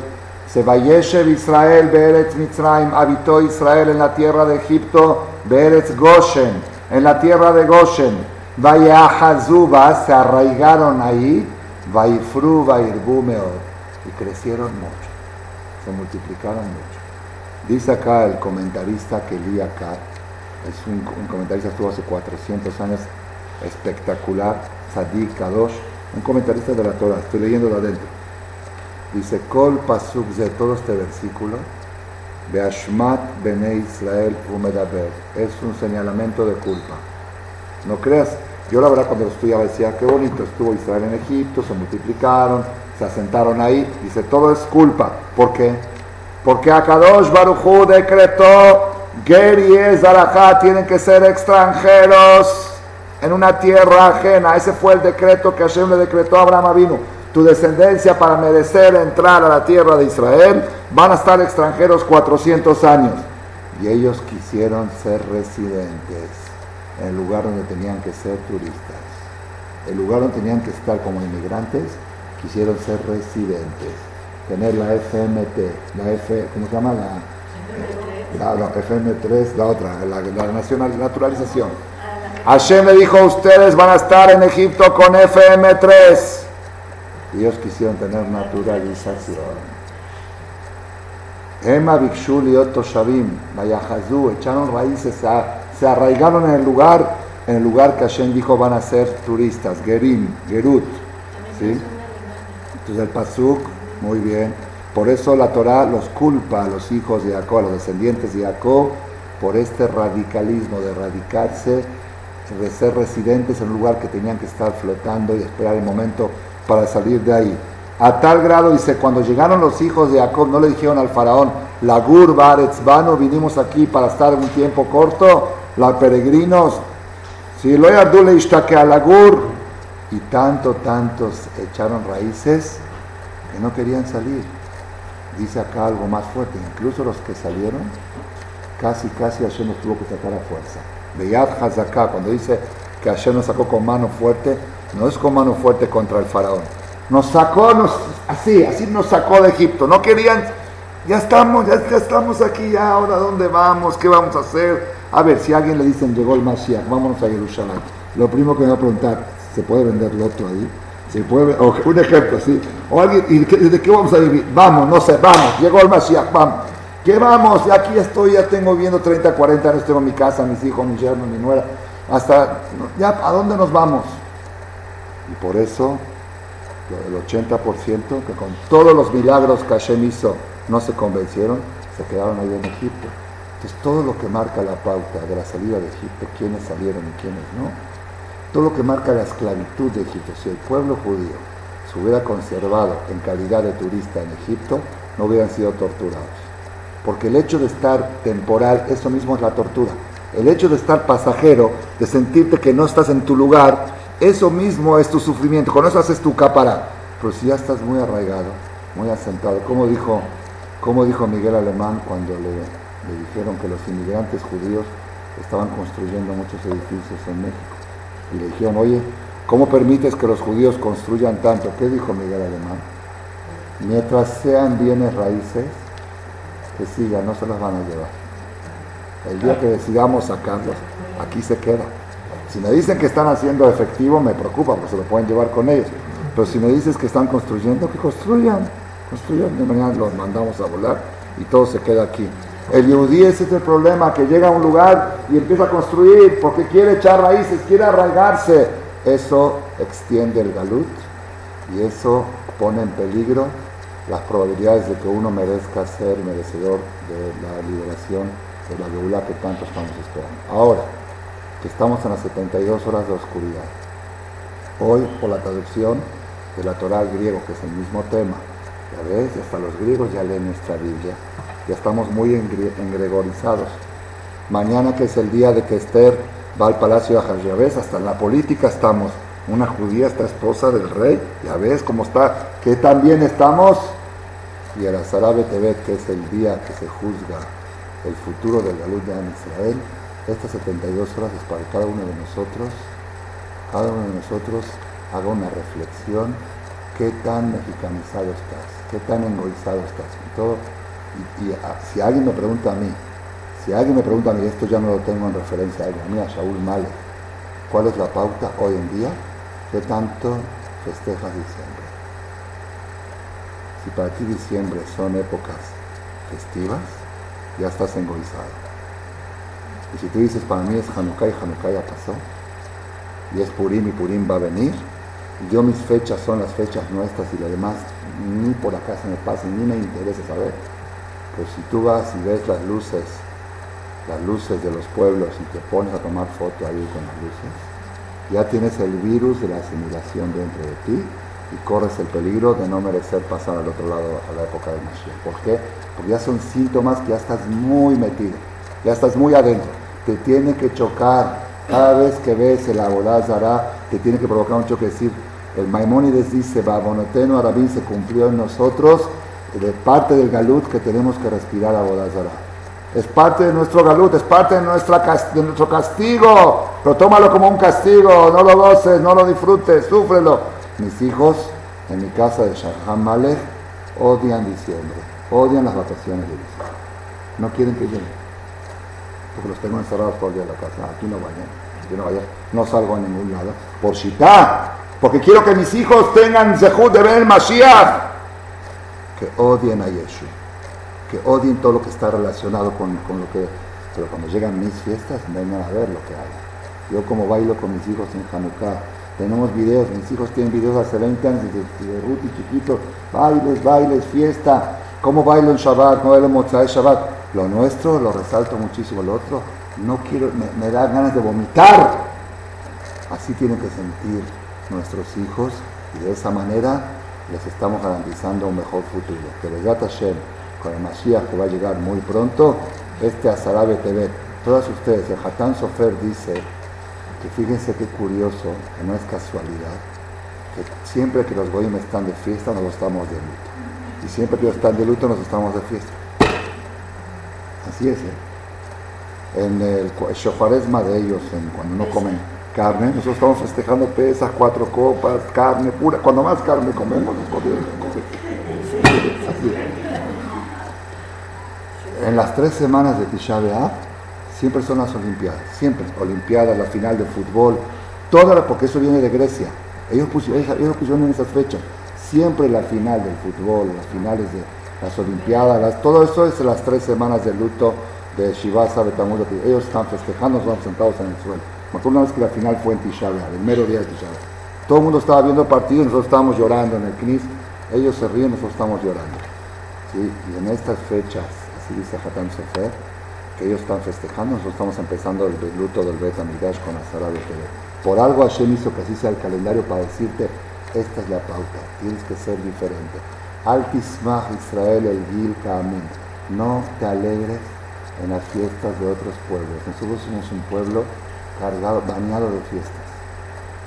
se vayeshev Israel Beretz Mitzrayim, habitó Israel en la tierra de Egipto, Beretz Goshen, en la tierra de Goshen, Vayahazuba, se arraigaron ahí, Vaifru Vairbu y crecieron mucho, se multiplicaron mucho. Dice acá el comentarista que leí acá, es un, comentarista estuvo hace 400 años, espectacular, Sadiq Kadosh, un comentarista de la Torah, estoy leyendo de adentro. Dice, Kol Pasuk de todo este versículo, Beashmat Bene Israel Umedaber, es un señalamiento de culpa. No creas, yo la verdad cuando lo estudiaba decía, qué bonito, estuvo Israel en Egipto, se multiplicaron, se asentaron ahí, dice, todo es culpa. ¿Por qué? Porque Akadosh Baruchu decretó, Geri y tienen que ser extranjeros en una tierra ajena. Ese fue el decreto que Hashem le decretó a Abraham vino. Tu descendencia para merecer entrar a la tierra de Israel van a estar extranjeros 400 años. Y ellos quisieron ser residentes en el lugar donde tenían que ser turistas. El lugar donde tenían que estar como inmigrantes, quisieron ser residentes. Tener la FMT, la F, ¿cómo se llama? La, la, FM3, la otra, la, la nacional, naturalización Hashem le dijo, ustedes van a estar en Egipto con FM3. Ellos quisieron tener naturalización. Emma Bikshuli Shabim, Mayahazu, echaron raíces, se arraigaron en el lugar, en el lugar que Hashem dijo van a ser turistas, Gerim, Gerut. ¿sí? Entonces el Pasuk, muy bien. Por eso la Torah los culpa a los hijos de Jacob, a los descendientes de Jacob, por este radicalismo de radicarse de ser residentes en un lugar que tenían que estar flotando y esperar el momento para salir de ahí. A tal grado, dice, cuando llegaron los hijos de Jacob, no le dijeron al faraón, Lagur Baretzvano, vinimos aquí para estar un tiempo corto, los peregrinos, si lo Lagur, y tanto, tantos echaron raíces que no querían salir. Dice acá algo más fuerte, incluso los que salieron, casi, casi Hashem nos tuvo que sacar a fuerza. Beyad Hazaká, cuando dice que Hashem nos sacó con mano fuerte, no es con mano fuerte contra el faraón. Nos sacó, nos, así, así nos sacó de Egipto. No querían, ya estamos, ya, estamos aquí, ya ahora dónde vamos, qué vamos a hacer. A ver, si a alguien le dicen llegó el Mashiach, vámonos a Jerusalén. Lo primero que me va a preguntar, ¿se puede vender loto ahí? ¿Se puede, un ejemplo, ¿sí? O alguien, ¿y de qué vamos a vivir? Vamos, no sé, vamos, llegó el Mashiach, vamos. ¿Qué vamos? Ya aquí estoy, ya tengo viendo 30, 40 años, tengo mi casa, mis hijos, mi yerno, mi nuera. Hasta, ya, ¿a dónde nos vamos? Y por eso, el 80% que con todos los milagros que Hashem hizo no se convencieron, se quedaron ahí en Egipto. Entonces, todo lo que marca la pauta de la salida de Egipto, quiénes salieron y quiénes no, todo lo que marca la esclavitud de Egipto, si el pueblo judío se hubiera conservado en calidad de turista en Egipto, no hubieran sido torturados. Porque el hecho de estar temporal, eso mismo es la tortura. El hecho de estar pasajero, de sentirte que no estás en tu lugar, eso mismo es tu sufrimiento. Con eso haces tu cápara. Pero si ya estás muy arraigado, muy asentado, como dijo, como dijo Miguel Alemán cuando le dijeron que los inmigrantes judíos estaban construyendo muchos edificios en México. Y le dijeron, oye, ¿cómo permites que los judíos construyan tanto? ¿Qué dijo Miguel Alemán? Mientras sean bienes raíces, que siga, no se los van a llevar. El día que decidamos sacarlos, aquí se queda. Si me dicen que están haciendo efectivo, me preocupa, porque se lo pueden llevar con ellos. Pero si me dices que están construyendo, que construyan, construyan, de mañana los mandamos a volar y todo se queda aquí. El yudí ese es el problema, que llega a un lugar y empieza a construir porque quiere echar raíces, quiere arraigarse. Eso extiende el galut y eso pone en peligro las probabilidades de que uno merezca ser merecedor de la liberación de la geula que tanto estamos esperando. Ahora, que estamos en las 72 horas de oscuridad, hoy por la traducción de la Torah al griego, que es el mismo tema. Ya ves, hasta los griegos ya leen nuestra Biblia. Ya estamos muy engregorizados. Mañana que es el día de que Esther va al palacio de ves, hasta en la política estamos. Una judía está esposa del rey, ya ves cómo está, que también estamos. Y el Azarabe Tebet, que es el día que se juzga el futuro del Galut de Israel, estas 72 horas es para cada uno de nosotros, cada uno de nosotros haga una reflexión, qué tan mexicanizado estás, qué tan egoizado estás. Todo, y, si alguien me pregunta a mí, si alguien me pregunta a mí, esto ya no lo tengo en referencia a alguien, a mí, a Shaul Male, ¿cuál es la pauta hoy en día? ¿Qué tanto festejas diciembre? Si para ti diciembre son épocas festivas, ya estás egoizado. Y si tú dices, para mí es Hanukkah y Hanukkah ya pasó, y es Purim y Purim va a venir, yo mis fechas son las fechas nuestras y lo demás ni por acá se me pasa, ni me interesa saber. Pues si tú vas y ves las luces, las luces de los pueblos y te pones a tomar foto ahí con las luces, ya tienes el virus de la asimilación dentro de ti y corres el peligro de no merecer pasar al otro lado a la época de Mashiach. ¿Por qué? Porque ya son síntomas que ya estás muy metido, ya estás muy adentro. Te tiene que chocar. Cada vez que ves el Zara, te tiene que provocar un choque. decir, el Maimónides dice, Babonoteno Arabín se cumplió en nosotros de parte del galut que tenemos que respirar a Bodazara. Es parte de nuestro galut, es parte de, nuestra, de nuestro castigo. Pero tómalo como un castigo, no lo goces, no lo disfrutes, súfrelo mis hijos en mi casa de Shaham Malek odian diciembre, odian las vacaciones de diciembre. No quieren que lleguen, porque los tengo encerrados todo el día en la casa. Aquí no vayan, aquí no vayan, no salgo a ningún lado. Por Shita, porque quiero que mis hijos tengan zehut de ver el Mashiach. Que odien a Yeshua, que odien todo lo que está relacionado con, con lo que. Pero cuando llegan mis fiestas, vengan a ver lo que hay. Yo como bailo con mis hijos en Hanukkah, tenemos videos, mis hijos tienen videos hace 20 años de, Ruth y chiquito, bailes, bailes, fiesta, cómo bailo en Shabbat, cómo bailo en Motzai Shabbat. Lo nuestro lo resalto muchísimo, lo otro no quiero, me, da ganas de vomitar. Así tienen que sentir nuestros hijos y de esa manera les estamos garantizando un mejor futuro. Que Begat Hashem, con el Mashiach que va a llegar muy pronto, este Azarabe TV, todas ustedes, el Hatán Sofer dice, que fíjense qué curioso, que no es casualidad, que siempre que los goyim están de fiesta, nos estamos de luto. Y siempre que ellos están de luto, nos estamos de fiesta. Así es, ¿eh? En el, shofaresma de ellos, en, cuando no comen carne, nosotros estamos festejando pesas, cuatro copas, carne pura. Cuando más carne comemos, Así En las tres semanas de Tisha B'Av, siempre son las Olimpiadas, siempre, Olimpiadas, la final de fútbol, toda porque eso viene de Grecia, ellos pusieron, pusieron en esas fechas, siempre la final del fútbol, las finales de las Olimpiadas, todo eso es las tres semanas de luto de Shivasa, Betamud, ellos están festejando, están sentados en el suelo. Me acuerdo una vez que la final fue en Tisha el mero día de Tisha Todo el mundo estaba viendo el partido, nosotros estábamos llorando en el CNIS, ellos se ríen, nosotros estamos llorando. ¿sí? Y en estas fechas, así dice Hatam Sefer, que ellos están festejando, nosotros estamos empezando el luto del Bet Amidash con Azara de Por algo Hashem hizo que así sea el calendario para decirte, esta es la pauta, tienes que ser diferente. Altismach Israel el Gil Kamin, no te alegres en las fiestas de otros pueblos. Nosotros somos un pueblo cargado, bañado de fiestas.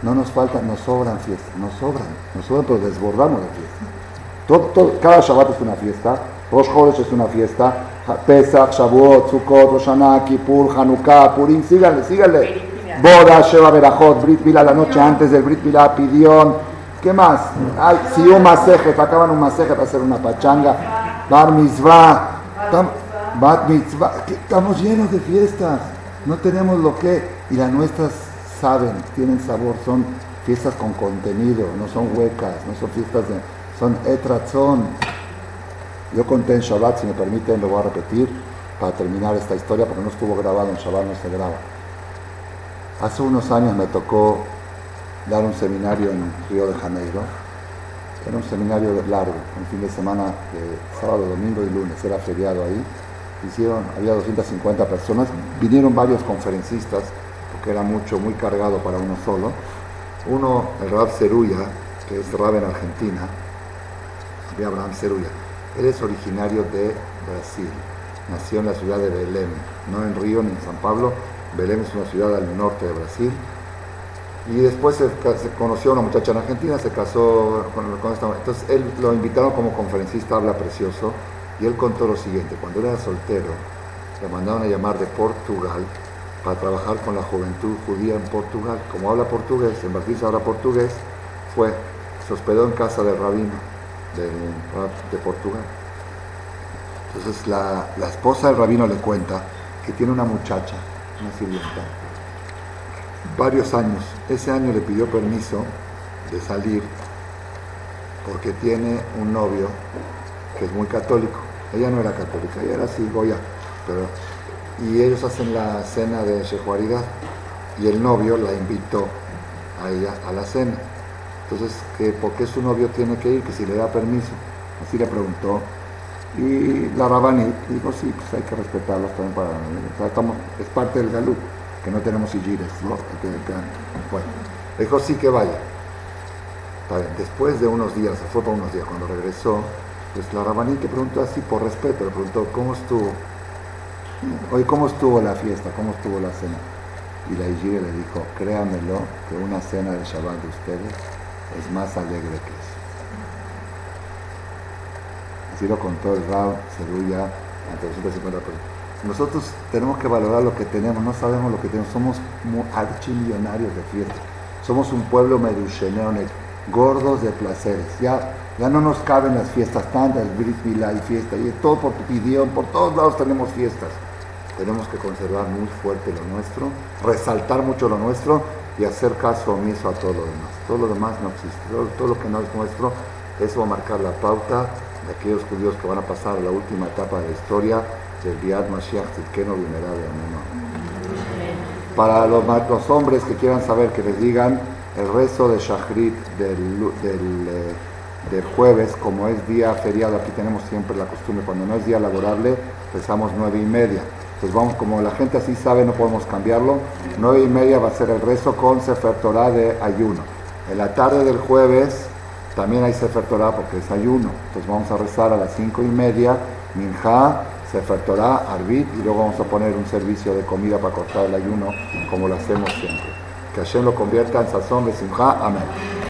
No nos faltan, nos sobran fiestas, nos sobran, nos sobran, pero desbordamos de fiestas. Todo, cada Shabbat es una fiesta, Rosh Chodesh es una fiesta, Pesach, Shavuot, Sukkot, Rosh Hashanah, Kippur, Hanukkah, Purim, síganle, síganle. Boda, Sheva Berajot, Brit Mila la noche antes del Brit Mila, Pidión. ¿Qué más? Ay, si un masejet, acaban un masejet para hacer una pachanga. Bar Mitzvah, Bat Mitzvah. Estamos llenos de fiestas. No tenemos lo que. Y las nuestras saben, tienen sabor, son fiestas con contenido, no son huecas, no son fiestas de. son etrazón. Yo conté en Shabbat, si me permiten, lo voy a repetir para terminar esta historia, porque no estuvo grabado en Shabbat, no se graba. Hace unos años me tocó dar un seminario en Río de Janeiro. Era un seminario largo, un fin de semana, de sábado, domingo y lunes, era feriado ahí. Hicieron, había 250 personas, vinieron varios conferencistas, porque era mucho, muy cargado para uno solo. Uno, el Rab Cerulla, que es Rab en Argentina, de Abraham Cerulla. Él es originario de Brasil, nació en la ciudad de Belém, no en Río ni en San Pablo. Belém es una ciudad al norte de Brasil. Y después se, conoció a una muchacha en Argentina, se casó con, con esta Entonces él lo invitaron como conferencista, habla precioso, y él contó lo siguiente, cuando él era soltero, le mandaron a llamar de Portugal para trabajar con la juventud judía en Portugal. Como habla portugués, en se habla portugués, fue, se hospedó en casa del rabino de, de Portugal. Entonces la, la, esposa del rabino le cuenta que tiene una muchacha, una sirvienta, varios años. Ese año le pidió permiso de salir porque tiene un novio que es muy católico. Ella no era católica, ella era así, pero y ellos hacen la cena de Shehuaridad y el novio la invitó a ella a la cena. Entonces, que ¿por qué su novio tiene que ir? Que si le da permiso. Así le preguntó. Y la Rabani dijo, sí, pues hay que respetarlos también para... estamos, es parte del galú, que no tenemos igires. ¿no? Bueno, dijo, sí que vaya. Después de unos días, se fue por unos días, cuando regresó, pues la Rabani te preguntó así, por respeto, le preguntó, ¿cómo estuvo? Hoy, ¿cómo estuvo la fiesta? ¿Cómo estuvo la cena? Y la Igire le dijo, créamelo, que una cena de Shabbat de ustedes es más alegre que eso. Así lo contó el Rab Cerulla ante 250 Nosotros tenemos que valorar lo que tenemos, no sabemos lo que tenemos, somos archimillonarios de fiesta. Somos un pueblo medusheneonet, gordos de placeres. Ya, ya no nos caben las fiestas tantas, Brit y fiesta, y todo por tu por todos lados tenemos fiestas tenemos que conservar muy fuerte lo nuestro, resaltar mucho lo nuestro y hacer caso omiso a todo lo demás. Todo lo demás no existe, todo, lo que no es nuestro, eso va a marcar la pauta de aquellos judíos que van a pasar la última etapa de la historia del Biad Mashiach Tzidkenu Venerable. Para los, hombres que quieran saber, que les digan el rezo de Shachrit del, del, eh, del jueves, como es día feriado, aquí tenemos siempre la costumbre, cuando no es día laborable, rezamos nueve y media pues vamos, como la gente así sabe, no podemos cambiarlo. Nueve y media va a ser el rezo con Sefer Torah de ayuno. En la tarde del jueves también hay Sefer Torah porque es ayuno. Entonces vamos a rezar a las cinco y media, Minja, Sefer Torah, Arbit, y luego vamos a poner un servicio de comida para cortar el ayuno, como lo hacemos siempre. Que Hashem lo convierta en sazón de Simja. Amén.